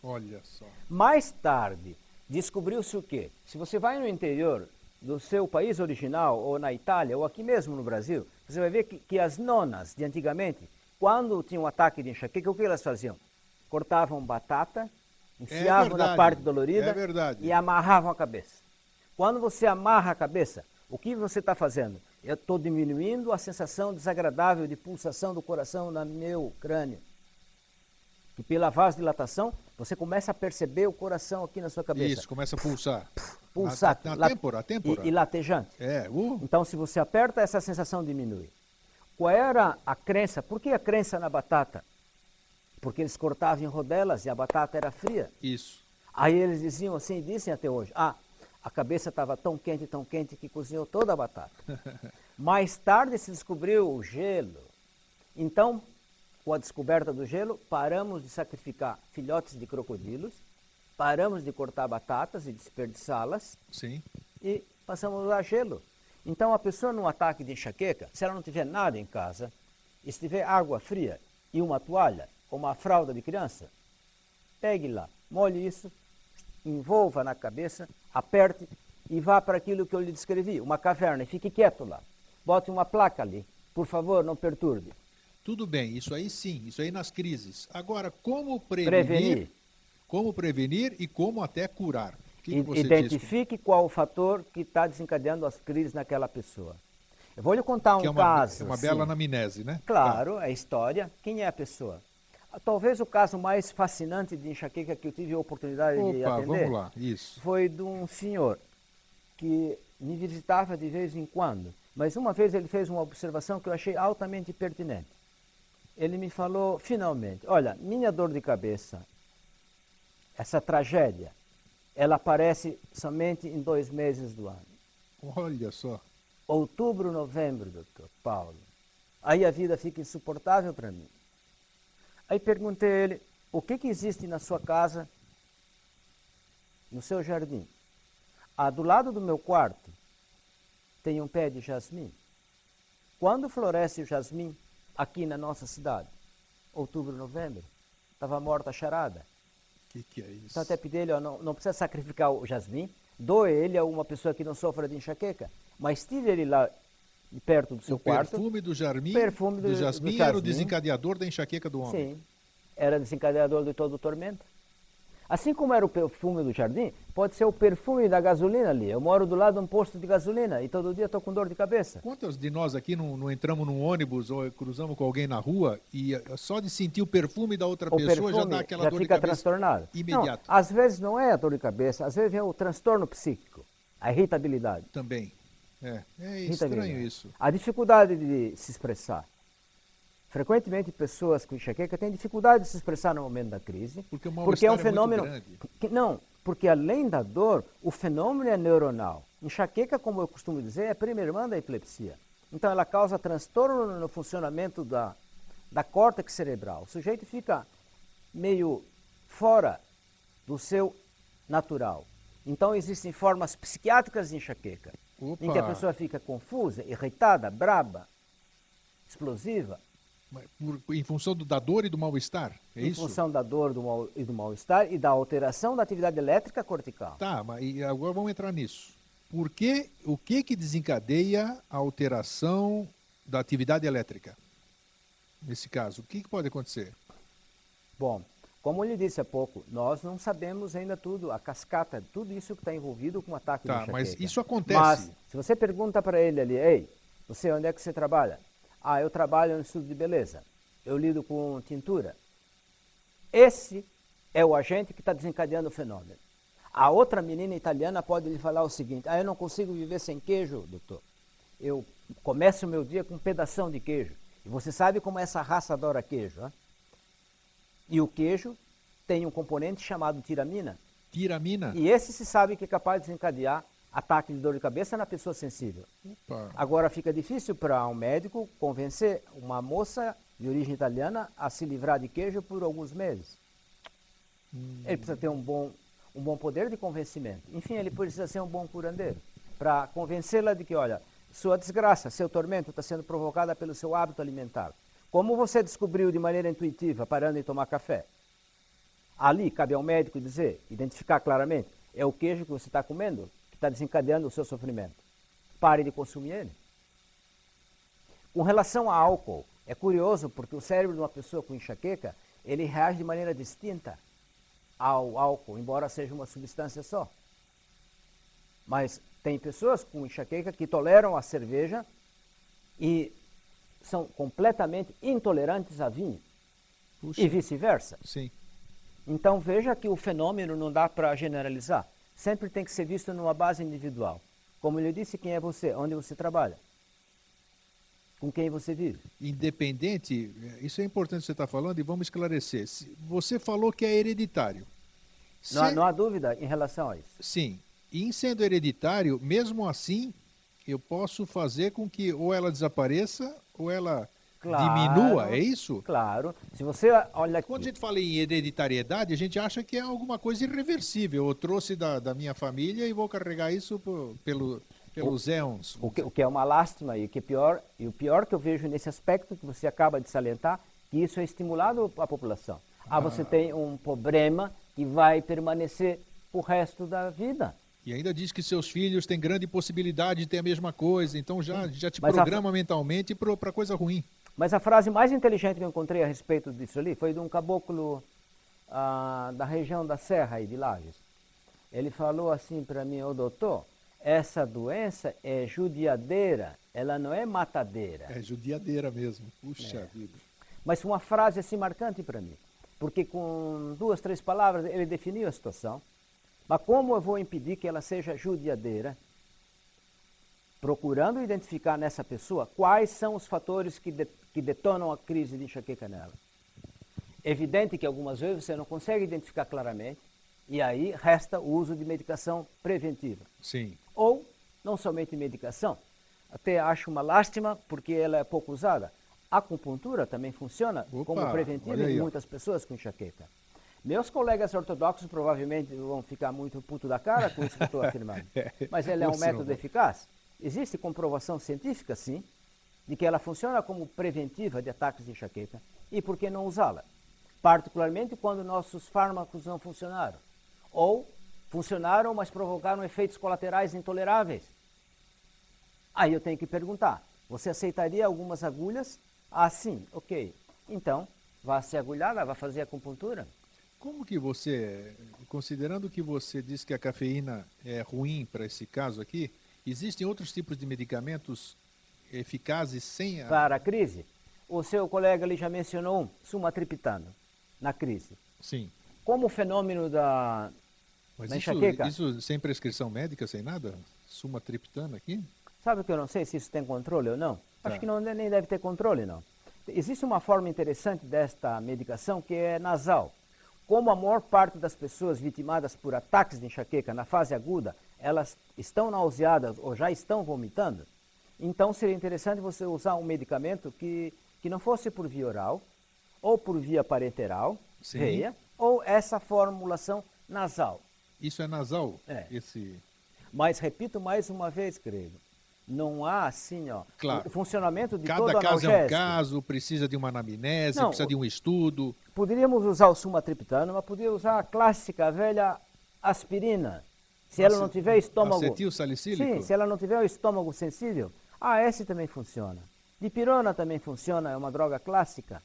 Olha só. Mais tarde, descobriu-se o quê? Se você vai no interior do seu país original, ou na Itália, ou aqui mesmo no Brasil, você vai ver que, que as nonas de antigamente, quando tinham um ataque de enxaqueca, o que elas faziam? Cortavam batata, enfiavam é na parte dolorida é e amarravam a cabeça. Quando você amarra a cabeça, o que você está fazendo? Eu estou diminuindo a sensação desagradável de pulsação do coração no meu crânio. E pela vasodilatação, você começa a perceber o coração aqui na sua cabeça. Isso, começa a pulsar. Pulsar. Na, na têmpora, a têmpora. E, e latejante. É, uh. Então, se você aperta, essa sensação diminui. Qual era a crença? Por que a crença na batata? Porque eles cortavam em rodelas e a batata era fria. Isso. Aí eles diziam assim, dizem até hoje, ah, a cabeça estava tão quente, tão quente que cozinhou toda a batata. [LAUGHS] Mais tarde se descobriu o gelo. Então, com a descoberta do gelo, paramos de sacrificar filhotes de crocodilos, paramos de cortar batatas e desperdiçá-las. Sim. E passamos a usar gelo. Então, a pessoa num ataque de enxaqueca, se ela não tiver nada em casa, e se tiver água fria e uma toalha, ou uma fralda de criança, pegue lá, molhe isso, envolva na cabeça, aperte e vá para aquilo que eu lhe descrevi, uma caverna, e fique quieto lá. Bote uma placa ali, por favor, não perturbe. Tudo bem, isso aí sim, isso aí nas crises. Agora, como prevenir? Prevenir. Como prevenir e como até curar? Que que Identifique qual o fator que está desencadeando as crises naquela pessoa. Eu vou lhe contar um que é uma, caso. É uma bela anamnese, né? Claro, é história. Quem é a pessoa? Talvez o caso mais fascinante de enxaqueca que eu tive a oportunidade Opa, de atender vamos lá. Isso. foi de um senhor que me visitava de vez em quando. Mas uma vez ele fez uma observação que eu achei altamente pertinente. Ele me falou, finalmente, olha, minha dor de cabeça, essa tragédia, ela aparece somente em dois meses do ano. Olha só. Outubro, novembro, doutor Paulo. Aí a vida fica insuportável para mim. Aí perguntei a ele, o que, que existe na sua casa, no seu jardim? Ah, do lado do meu quarto tem um pé de jasmim. Quando floresce o jasmim aqui na nossa cidade? Outubro, novembro. Estava morta a charada. O que, que é isso? Então até pedi ele, ó, não, não precisa sacrificar o jasmim, doe ele a uma pessoa que não sofra de enxaqueca, mas tire ele lá perto do seu o quarto. perfume do jardim, perfume do, do, jasmim do jasmim era o desencadeador da enxaqueca do homem. Sim, era desencadeador de todo o tormento. Assim como era o perfume do jardim, pode ser o perfume da gasolina ali. Eu moro do lado de um posto de gasolina e todo dia estou com dor de cabeça. Quantos de nós aqui não, não, entramos num ônibus ou cruzamos com alguém na rua e só de sentir o perfume da outra o pessoa já dá aquela já dor fica de cabeça transtornado. imediato? Não, às vezes não é a dor de cabeça, às vezes é o transtorno psíquico, a irritabilidade. Também. É, é estranho isso. A dificuldade de se expressar. Frequentemente, pessoas com enxaqueca têm dificuldade de se expressar no momento da crise. Porque, porque é um fenômeno. É que, não, porque além da dor, o fenômeno é neuronal. Enxaqueca, como eu costumo dizer, é prima irmã da epilepsia. Então, ela causa transtorno no funcionamento da, da córtex cerebral. O sujeito fica meio fora do seu natural. Então, existem formas psiquiátricas de enxaqueca, Opa. em que a pessoa fica confusa, irritada, braba, explosiva. Por, em função do, da dor e do mal-estar, é em isso? Em função da dor do mal, e do mal-estar e da alteração da atividade elétrica cortical. Tá, mas agora vamos entrar nisso. Por que, o que que desencadeia a alteração da atividade elétrica? Nesse caso, o que, que pode acontecer? Bom, como eu lhe disse há pouco, nós não sabemos ainda tudo, a cascata, tudo isso que está envolvido com o ataque tá, de mas isso acontece. Mas, se você pergunta para ele ali, ei, você, onde é que você trabalha? Ah, eu trabalho no estudo de beleza. Eu lido com tintura. Esse é o agente que está desencadeando o fenômeno. A outra menina italiana pode lhe falar o seguinte: Ah, eu não consigo viver sem queijo, doutor. Eu começo o meu dia com um pedação de queijo. E você sabe como essa raça adora queijo, hein? E o queijo tem um componente chamado tiramina. Tiramina? E esse se sabe que é capaz de desencadear ataque de dor de cabeça na pessoa sensível. Opa. Agora fica difícil para um médico convencer uma moça de origem italiana a se livrar de queijo por alguns meses. Ele precisa ter um bom, um bom poder de convencimento. Enfim, ele precisa ser um bom curandeiro para convencê-la de que, olha, sua desgraça, seu tormento está sendo provocada pelo seu hábito alimentar. Como você descobriu de maneira intuitiva parando de tomar café? Ali cabe ao médico dizer, identificar claramente, é o queijo que você está comendo está desencadeando o seu sofrimento. Pare de consumir ele. Com relação a álcool, é curioso porque o cérebro de uma pessoa com enxaqueca, ele reage de maneira distinta ao álcool, embora seja uma substância só. Mas tem pessoas com enxaqueca que toleram a cerveja e são completamente intolerantes a vinho. Puxa. E vice-versa. Sim. Então veja que o fenômeno não dá para generalizar. Sempre tem que ser visto numa base individual. Como eu disse, quem é você? Onde você trabalha? Com quem você vive? Independente, isso é importante você estar falando e vamos esclarecer. Você falou que é hereditário. Não, há- Se- não há dúvida em relação a isso. Sim. E em sendo hereditário, mesmo assim, eu posso fazer com que ou ela desapareça ou ela Claro. diminua, é isso? Claro. Se você olha aqui, Quando a gente fala em hereditariedade, a gente acha que é alguma coisa irreversível. Eu trouxe da, da minha família e vou carregar isso po- pelo, pelos éons. o que, o que é uma lástima e o que é pior, e o pior que eu vejo nesse aspecto que você acaba de salientar, que isso é estimulado à população. Ah, você tem um problema que vai permanecer o resto da vida. E ainda diz que seus filhos têm grande possibilidade de ter a mesma coisa, então já, já te Mas a- programa mentalmente para coisa ruim. Mas a frase mais inteligente que eu encontrei a respeito disso ali foi de um caboclo ah, da região da Serra e de Lages. Ele falou assim para mim, ô doutor, essa doença é judiadeira, ela não é matadeira. É judiadeira mesmo. Puxa É. vida. Mas uma frase assim marcante para mim, porque com duas, três palavras ele definiu a situação. Mas como eu vou impedir que ela seja judiadeira? Procurando identificar nessa pessoa quais são os fatores que, de- que detonam a crise de enxaqueca nela. Evidente que algumas vezes você não consegue identificar claramente, e aí resta o uso de medicação preventiva Sim. ou não somente medicação. Até acho uma lástima porque ela é pouco usada. A acupuntura também funciona Opa, como preventiva em muitas pessoas com enxaqueca. Meus colegas ortodoxos provavelmente vão ficar muito puto da cara com isso que estou [LAUGHS] afirmando. Mas ela é um método eficaz? Existe comprovação científica, sim, de que ela funciona como preventiva de ataques de enxaqueca. E por que não usá-la? Particularmente quando nossos fármacos não funcionaram. Ou funcionaram, mas provocaram efeitos colaterais intoleráveis. Aí eu tenho que perguntar: você aceitaria algumas agulhas? Ah, sim, ok. Então, vá se agulhar, vai fazer acupuntura? Como que você, considerando que você diz que a cafeína é ruim para esse caso aqui, existem outros tipos de medicamentos eficazes sem a... Para a crise? O seu colega ali já mencionou um, sumatriptano, na crise. Sim. Como o fenômeno da, Mas da isso, enxaqueca, isso sem prescrição médica, sem nada? Sumatriptana aqui? sabe que eu não sei se isso tem controle ou não? Acho Tá. que não, nem deve ter controle, não. Existe uma forma interessante desta medicação que é nasal. Como a maior parte das pessoas vitimadas por ataques de enxaqueca na fase aguda, elas estão nauseadas ou já estão vomitando, então seria interessante você usar um medicamento que, que não fosse por via oral, ou por via parenteral, Sim. veia, ou essa formulação nasal. Isso é nasal? É. Esse... Mas repito mais uma vez, grego, não há assim, ó, Claro. o funcionamento de Cada todo caso é um analgésico. caso, precisa de uma anamnese, Não, precisa de um estudo. Poderíamos usar o sumatriptano, mas poderia usar a clássica, a velha aspirina. Se ela não tiver estômago... Acetil salicílico? Sim, se ela não tiver o estômago sensível, a esse também funciona. Dipirona também funciona, é uma droga clássica.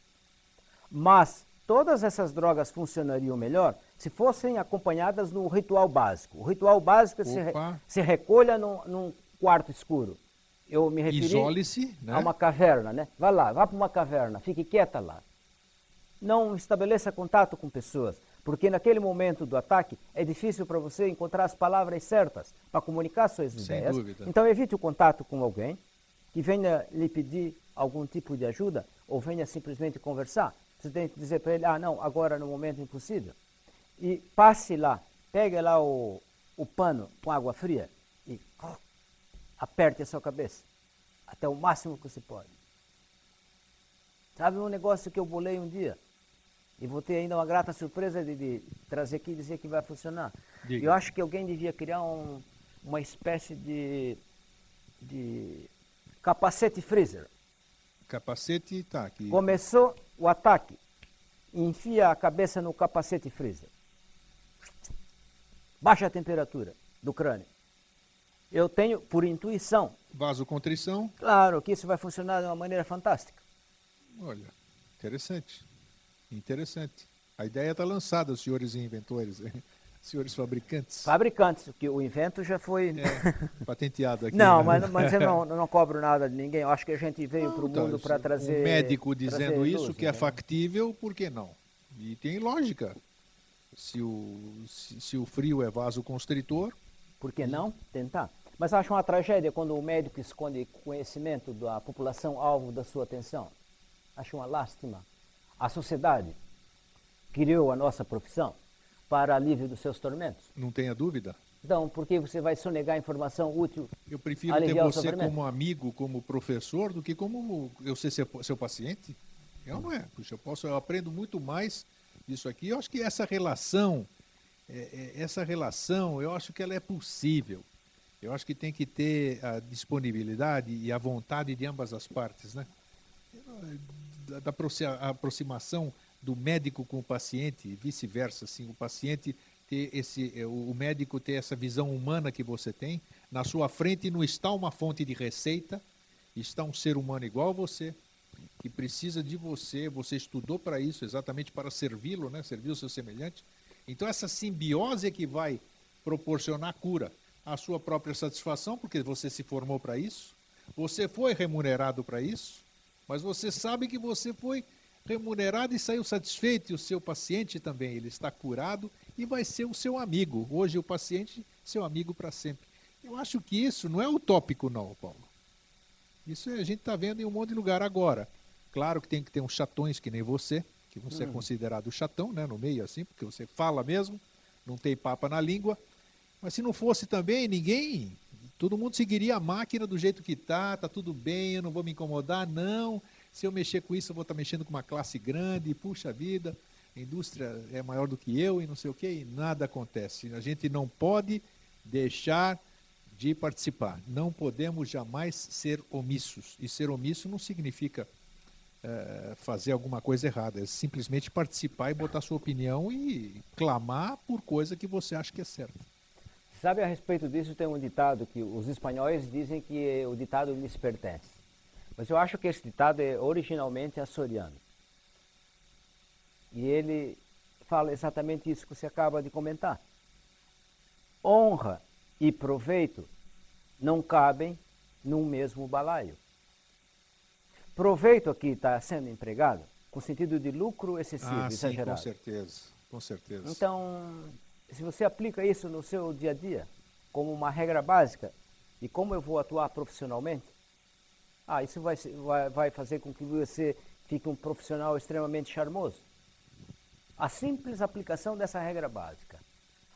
Mas todas essas drogas funcionariam melhor se fossem acompanhadas no ritual básico. O ritual básico se, re- se recolha num, num quarto escuro. Eu me referi Isole-se, né? a uma caverna, né? Vá lá, vá para uma caverna, fique quieta lá. Não estabeleça contato com pessoas, porque naquele momento do ataque é difícil para você encontrar as palavras certas para comunicar suas Sem ideias. dúvida. Então evite o contato com alguém que venha lhe pedir algum tipo de ajuda ou venha simplesmente conversar. Você tem que dizer para ele, ah não, agora no momento é impossível. E passe lá, pegue lá o, o pano com água fria e aperte a sua cabeça até o máximo que você pode. Sabe um negócio que eu bolei um dia? E vou ter ainda uma grata surpresa de, de trazer aqui e dizer que vai funcionar. Diga. Eu acho que alguém devia criar um, uma espécie de, de capacete freezer. Capacete, tá aqui. Começou o ataque. Enfia a cabeça no capacete freezer. Baixa a temperatura do crânio. Eu tenho, por intuição. Vasocontrição? Claro que isso vai funcionar de uma maneira fantástica. Olha, interessante. Interessante. A ideia está lançada, senhores inventores, [LAUGHS] senhores fabricantes. Fabricantes, que o invento já foi é, patenteado aqui. Não, né? mas, mas eu não, [LAUGHS] não cobro nada de ninguém. Eu acho que a gente veio para o tá, mundo para trazer. Um médico dizendo isso luz, que é né? factível, por que não? E tem lógica. Se o, se, se o frio é vasoconstritor. Por que não tentar? Mas acho uma tragédia quando o médico esconde conhecimento da população alvo da sua atenção. Acho uma lástima. A sociedade criou a nossa profissão para alívio dos seus tormentos. Não tenha dúvida. Então, por que você vai sonegar informação útil? Eu prefiro ter você como amigo, como professor, do que como eu ser seu, seu paciente. Eu não é. Puxa, eu posso, eu aprendo muito mais disso aqui. Eu acho que essa relação, é, é, essa relação, eu acho que ela é possível. Eu acho que tem que ter a disponibilidade e a vontade de ambas as partes, né? Da aproximação do médico com o paciente, vice-versa, assim, o paciente ter esse, é, o médico ter essa visão humana que você tem, na sua frente não está uma fonte de receita, está um ser humano igual a você, que precisa de você, você estudou para isso, exatamente para servi-lo, né? servir o seu semelhante. Então essa simbiose é que vai proporcionar cura a sua própria satisfação, porque você se formou para isso, você foi remunerado para isso, mas você sabe que você foi remunerado e saiu satisfeito, e o seu paciente também, ele está curado e vai ser o seu amigo. Hoje o paciente, seu amigo para sempre. Eu acho que isso não é utópico não, Paulo. Isso a gente está vendo em um monte de lugar agora. Claro que tem que ter uns chatões que nem você, que você é hum. é considerado chatão, né, no meio assim, porque você fala mesmo, não tem papa na língua, mas se não fosse também, ninguém, todo mundo seguiria a máquina do jeito que tá, tá tudo bem, eu não vou me incomodar, não. Se eu mexer com isso, eu vou estar tá mexendo com uma classe grande, puxa vida, a indústria é maior do que eu e não sei o que, e nada acontece. A gente não pode deixar de participar. Não podemos jamais ser omissos. E ser omisso não significa é, fazer alguma coisa errada, é simplesmente participar e botar sua opinião e clamar por coisa que você acha que é certa. Sabe, a respeito disso, tem um ditado que os espanhóis dizem que o ditado lhes pertence. Mas eu acho que esse ditado é originalmente açoriano. E ele fala exatamente isso que você acaba de comentar. Honra e proveito não cabem num mesmo balaio. Proveito aqui está sendo empregado com sentido de lucro excessivo, ah, exagerado. Sim, com certeza, com certeza. Então, se você aplica isso no seu dia a dia, como uma regra básica, e como eu vou atuar profissionalmente, ah, isso vai, vai, vai fazer com que você fique um profissional extremamente charmoso. A simples aplicação dessa regra básica.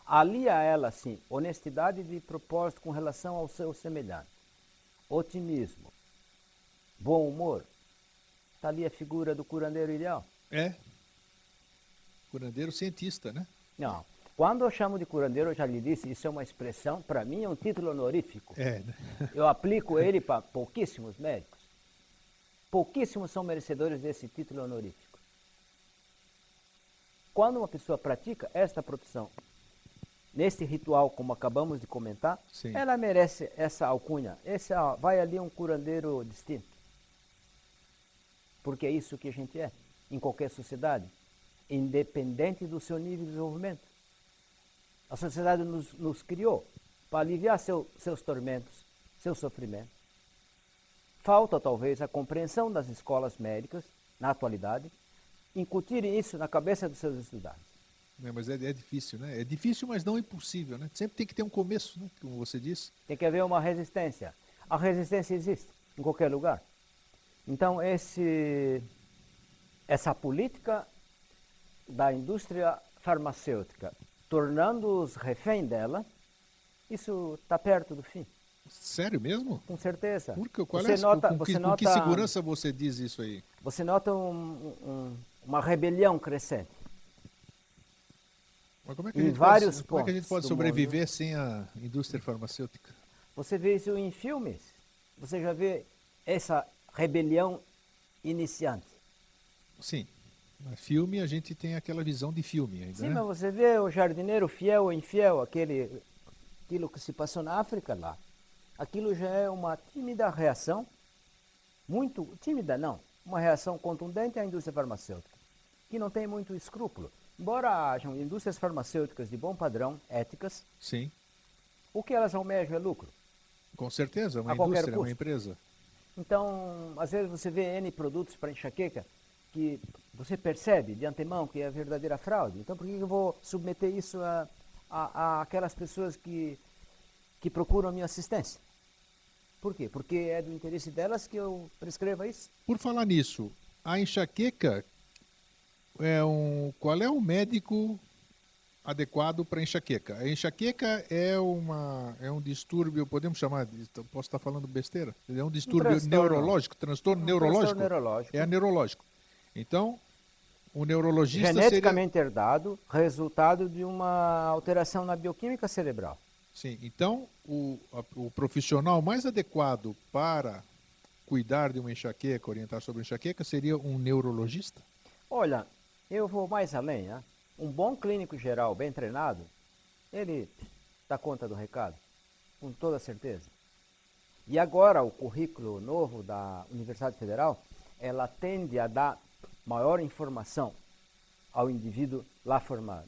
Alia a ela, sim, honestidade de propósito com relação ao seu semelhante, otimismo, bom humor. Está ali a figura do curandeiro ideal. É. Curandeiro cientista, né? Não. Quando eu chamo de curandeiro, eu já lhe disse, isso é uma expressão, para mim é um título honorífico. É. Eu aplico ele para pouquíssimos médicos. Pouquíssimos são merecedores desse título honorífico. Quando uma pessoa pratica esta profissão, neste ritual, como acabamos de comentar, Sim. ela merece essa alcunha. Esse, ó, vai ali um curandeiro distinto. Porque é isso que a gente é, em qualquer sociedade, independente do seu nível de desenvolvimento. A sociedade nos, nos criou para aliviar seu, seus tormentos, seu sofrimento. Falta talvez a compreensão das escolas médicas, na atualidade, incutirem isso na cabeça dos seus estudantes. É, mas é, é, difícil, né? É difícil, mas não impossível, né? Sempre tem que ter um começo, né? Como você disse. Tem que haver uma resistência. A resistência existe em qualquer lugar. Então, esse, essa política da indústria farmacêutica tornando-os refém dela, Isso está perto do fim. Sério mesmo? Com certeza. Por que, qual você é, nota, com, você que, nota, com que segurança você diz isso aí? Você nota um, um, uma rebelião crescente. Mas como é que, em a gente vários pode, como é que a gente pode sobreviver mundo. sem a indústria farmacêutica? Você vê isso em filmes. Você já vê essa rebelião iniciante. Sim. Filme a gente tem aquela visão de filme ainda, Sim, né? mas você vê o jardineiro fiel ou infiel, aquele, aquilo que se passou na África lá. Aquilo já é uma tímida reação, muito tímida não, uma reação contundente à indústria farmacêutica, que não tem muito escrúpulo. Embora hajam indústrias farmacêuticas de bom padrão, éticas, Sim, o que elas almejam é lucro. com certeza. É uma indústria, é uma empresa. Então, às vezes você vê N produtos para enxaqueca que você percebe de antemão que é verdadeira fraude. Então, por que eu vou submeter isso a, a, a aquelas pessoas que, que procuram a minha assistência? Por quê? Porque é do interesse delas que eu prescreva isso? Por falar nisso, a enxaqueca é um. Qual é o médico adequado para enxaqueca? A enxaqueca é uma é um distúrbio, podemos chamar, de, posso estar falando besteira? É um distúrbio transtorno. neurológico, transtorno Um neurológico. transtorno neurológico. É neurológico. Então, o neurologista seria Geneticamente herdado, resultado de uma alteração na bioquímica cerebral. Sim, então o, a- o profissional mais adequado para cuidar de uma enxaqueca, orientar sobre enxaqueca, seria um neurologista? Olha, eu vou mais além. Né? Um bom clínico geral bem treinado, ele dá conta do recado, com toda certeza. E agora o currículo novo da Universidade Federal, ela tende a dar maior informação ao indivíduo lá formado,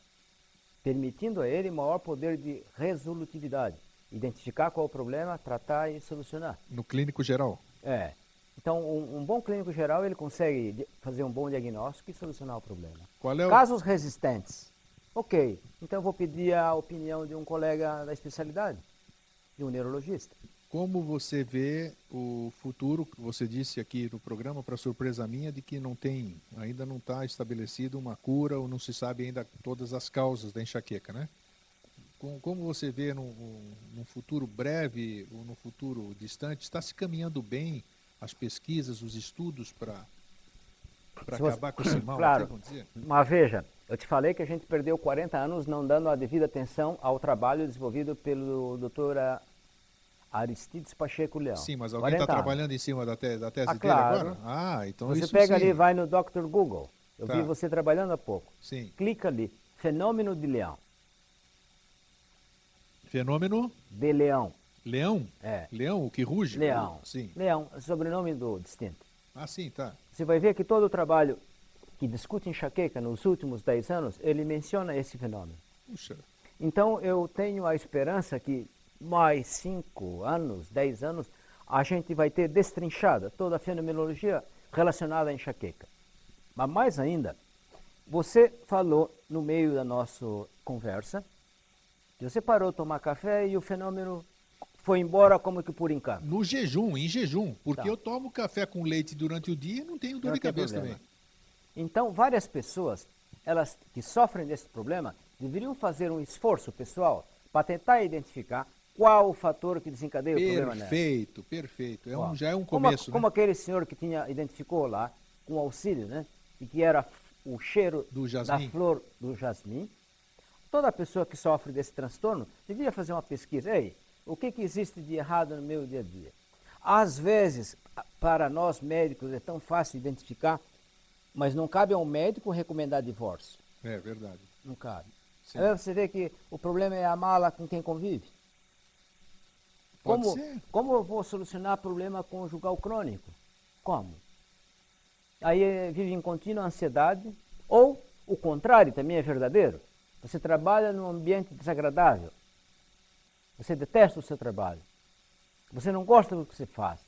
permitindo a ele maior poder de resolutividade, identificar qual é o problema, tratar e solucionar. No clínico geral? É. Então, um, um bom clínico geral, ele consegue fazer um bom diagnóstico e solucionar o problema. Qual é o, Casos resistentes. Ok, então eu vou pedir a opinião de um colega da especialidade, de um neurologista. Como você vê o futuro? Você disse aqui no programa, para surpresa minha, de que não tem, ainda não está estabelecido uma cura ou não se sabe ainda todas as causas da enxaqueca, né? Com- Como você vê no, no futuro breve ou no futuro distante, está se caminhando bem as pesquisas, os estudos para para acabar com esse [COUGHS] mal? Claro. Mas veja, eu te falei que a gente perdeu 40 anos não dando a devida atenção ao trabalho desenvolvido pelo doutor Aristides Pacheco Leão. Sim, mas alguém está 40 anos. trabalhando em cima da, te, da tese Ah, dele claro. agora? Ah, então Você isso pega sim. ali, vai no Dr. Google. Eu Tá. vi você trabalhando há pouco. Sim. Clica ali, fenômeno de leão. Fenômeno De leão. leão? É. Leão, o que ruge? Leão. Sim. Leão, sobrenome do distinto. Ah, sim, tá. Você vai ver que todo o trabalho que discute enxaqueca nos últimos 10 anos, ele menciona esse fenômeno. Puxa. Então eu tenho a esperança que mais 5 anos, 10 anos, a gente vai ter destrinchada toda a fenomenologia relacionada à enxaqueca. Mas mais ainda, você falou no meio da nossa conversa que você parou de tomar café e o fenômeno foi embora como que por encanto. No jejum, em jejum. Porque Tá. eu tomo café com leite durante o dia e não tenho dor Não de cabeça problema. também. Então, várias pessoas, elas que sofrem desse problema, deveriam fazer um esforço pessoal para tentar identificar qual o fator que desencadeia o problema nela. Perfeito, perfeito. É um, já é um como começo, Como né? aquele senhor que tinha identificou lá com auxílio, né? E que era o cheiro Do da flor do jasmim. Toda pessoa que sofre desse transtorno deveria fazer uma pesquisa. Ei, o que, que existe de errado no meu dia a dia? Às vezes, para nós médicos é tão fácil identificar, mas não cabe ao médico recomendar divórcio. É verdade. Não cabe. Sim. Aí você vê que o problema é a mala com quem convive. Como, como eu vou solucionar problema conjugal crônico? Como? Aí eh, vive em contínua ansiedade, ou o contrário também é verdadeiro. Você trabalha num ambiente desagradável. Você detesta o seu trabalho. Você não gosta do que você faz.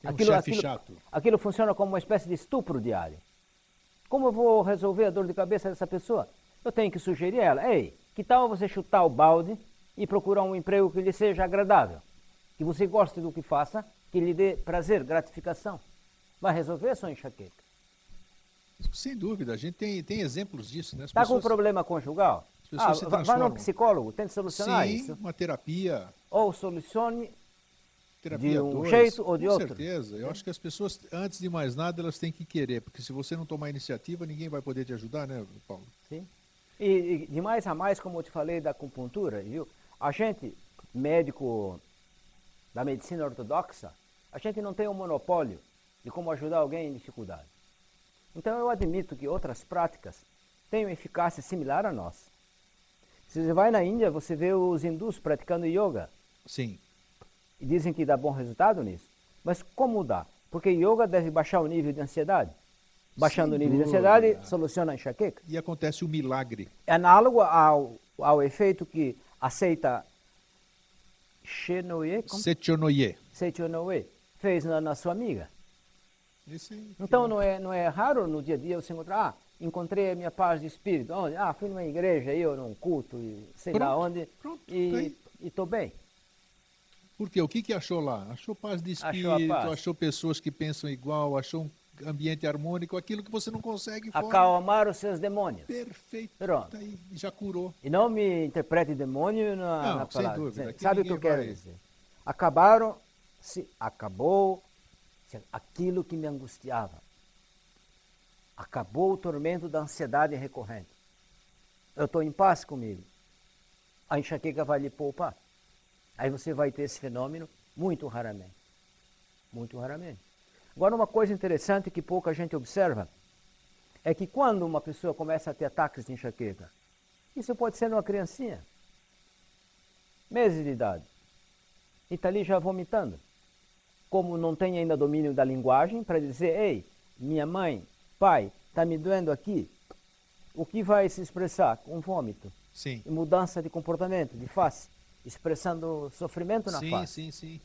Tem um chefe chato. aquilo funciona como uma espécie de estupro diário. Como eu vou resolver a dor de cabeça dessa pessoa? Eu tenho que sugerir a ela, ei, que tal você chutar o balde e procurar um emprego que lhe seja agradável? Que você goste do que faça, que lhe dê prazer, gratificação. Vai resolver a sua enxaqueca. Sem dúvida, a gente tem, tem exemplos disso, né? As Está com pessoas, problema conjugal? ah, transformam. num psicólogo, tente solucionar Sim, isso. uma terapia, Ou solucione terapia De um dois, jeito ou de com outro. certeza. Eu acho que as pessoas, antes de mais nada, elas têm que querer, porque se você não tomar iniciativa, ninguém vai poder te ajudar, né, Paulo? Sim. E, e de mais a mais, como eu te falei da acupuntura, viu? A gente, médico da medicina ortodoxa, a gente não tem um monopólio de como ajudar alguém em dificuldade. Então eu admito que outras práticas têm uma eficácia similar a nós. Se você vai na Índia, você vê os hindus praticando yoga Sim, e dizem que dá bom resultado nisso. Mas como dá? Porque yoga deve baixar o nível de ansiedade. Baixando Sem o nível de ansiedade, soluciona a enxaqueca. e acontece o milagre. É análogo ao, ao efeito que aceita Shenoye, como? Sechonoye. Seichonoye fez na, na sua amiga. Esse, Então não é, não é raro no dia a dia você encontrar, ah, encontrei a minha paz de espírito. Onde? Ah, fui numa igreja, aí, ou num culto, e sei lá Pronto, onde, pronto, e estou bem. Por quê? O que, que achou lá? Achou paz de Achou espírito, paz. achou pessoas que pensam igual, achou um ambiente harmônico, aquilo que você não consegue fora. Acalmar os seus demônios. Perfeito. Pronto. Tá aí, já curou. E não me interprete demônio na, Não, na sem palavra. dúvida, Sabe- aqui Sabe o que eu quero vai- dizer? Acabaram, se acabou se aquilo que me angustiava. Acabou o tormento da ansiedade recorrente. Eu estou em paz comigo. A enxaqueca vai lhe poupar. Aí você vai ter esse fenômeno muito raramente. Muito raramente. Agora, uma coisa interessante que pouca gente observa é que quando uma pessoa começa a ter ataques de enxaqueca, isso pode ser uma criancinha, meses de idade, e está ali já vomitando. Como não tem ainda domínio da linguagem para dizer, ei, minha mãe, pai, está me doendo aqui, o que vai se expressar? Com vômito, Sim. e mudança de comportamento, de face, expressando sofrimento na Sim, face. sim, sim.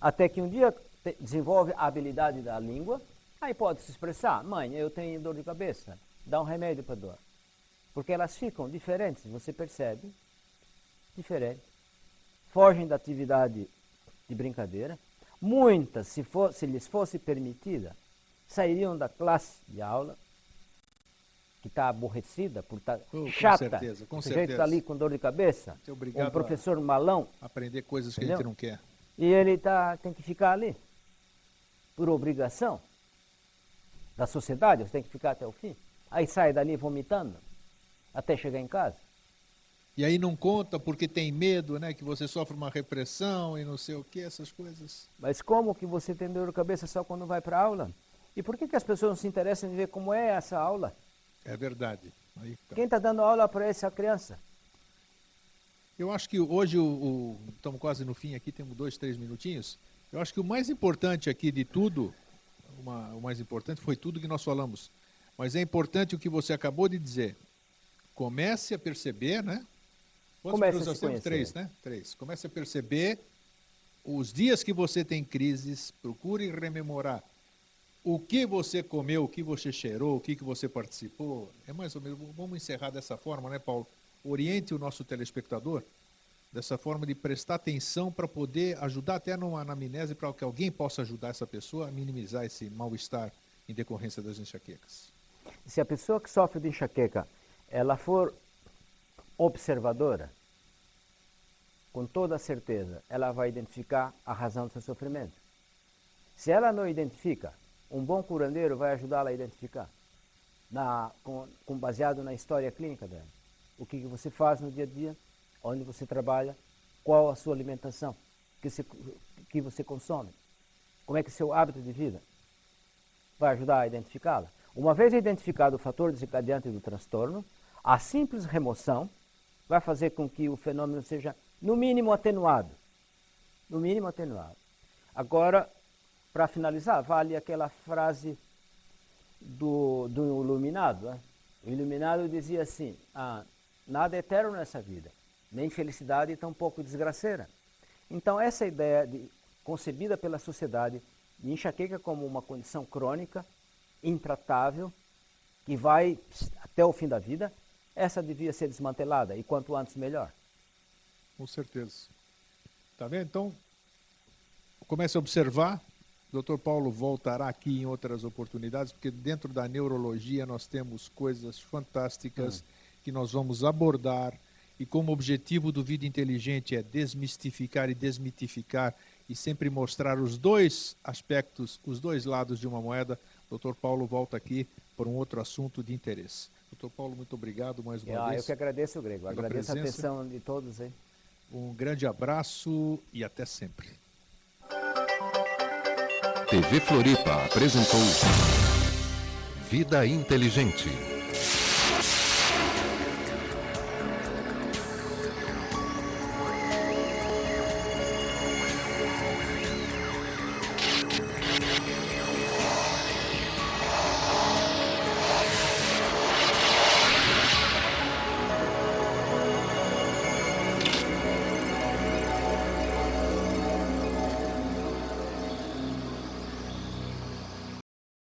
Até que um dia desenvolve a habilidade da língua, aí pode se expressar, mãe, eu tenho dor de cabeça, dá um remédio para dor. Porque elas ficam diferentes, você percebe, diferente. Fogem da atividade de brincadeira. Muitas, se, for, se lhes fosse permitida, sairiam da classe de aula, que está aborrecida por estar Oh, com chata. certeza, com o sujeito está ali com dor de cabeça, um professor malão, Aprender coisas que a Entendeu? gente não quer. e ele tá, tem que ficar ali, por obrigação da sociedade, você tem que ficar até o fim. Aí sai dali vomitando, até chegar em casa. E aí não conta porque tem medo, né? Que você sofre uma repressão e não sei o que, essas coisas. Mas como que você tem dor de cabeça só quando vai para a aula? E por que, que as pessoas não se interessam em ver como é essa aula? É verdade. Aí tá. Quem está dando aula para essa criança? Eu acho que hoje, o, o- estamos quase no fim aqui, temos dois, três minutinhos. Eu acho que o mais importante aqui de tudo, uma- o mais importante foi tudo que nós falamos. Mas é importante o que você acabou de dizer. Comece a perceber, né? Quantos Comece nós temos? Três, né? Três. Comece a perceber os dias que você tem crises, procure rememorar o que você comeu, o que você cheirou, o que, que você participou. É mais ou menos, vamos encerrar dessa forma, né, Paulo? Oriente o nosso telespectador dessa forma de prestar atenção para poder ajudar até numa anamnese para que alguém possa ajudar essa pessoa a minimizar esse mal-estar em decorrência das enxaquecas. Se a pessoa que sofre de enxaqueca, ela for observadora, com toda certeza, ela vai identificar a razão do seu sofrimento. Se ela não identifica, um bom curandeiro vai ajudá-la a identificar, na, com, com baseado na história clínica dela. O que, que você faz no dia a dia, onde você trabalha, qual a sua alimentação, que, se, que você consome, como é que é o seu hábito de vida vai ajudar a identificá-la. Uma vez identificado o fator desencadeante do transtorno, a simples remoção vai fazer com que o fenômeno seja, no mínimo, atenuado. No mínimo, atenuado. Agora, para finalizar, vale aquela frase do, do iluminado. Né? O iluminado dizia assim: ah, nada é eterno nessa vida, nem felicidade, tampouco desgraceira. Então, essa ideia de, concebida pela sociedade de enxaqueca como uma condição crônica, intratável, que vai até o fim da vida, essa devia ser desmantelada e quanto antes melhor. Com certeza. Tá vendo? Então, comece a observar. O Dr. Paulo voltará aqui em outras oportunidades, porque dentro da neurologia nós temos coisas fantásticas que nós vamos abordar e como o objetivo do Vida Inteligente é desmistificar e desmitificar e sempre mostrar os dois aspectos, os dois lados de uma moeda, o Dr. Paulo volta aqui por um outro assunto de interesse. Doutor Paulo, muito obrigado mais uma ah, vez. Eu que agradeço, Grego. Agradeço a atenção de todos aí. Um grande abraço e até sempre. TV Floripa apresentou Vida Inteligente.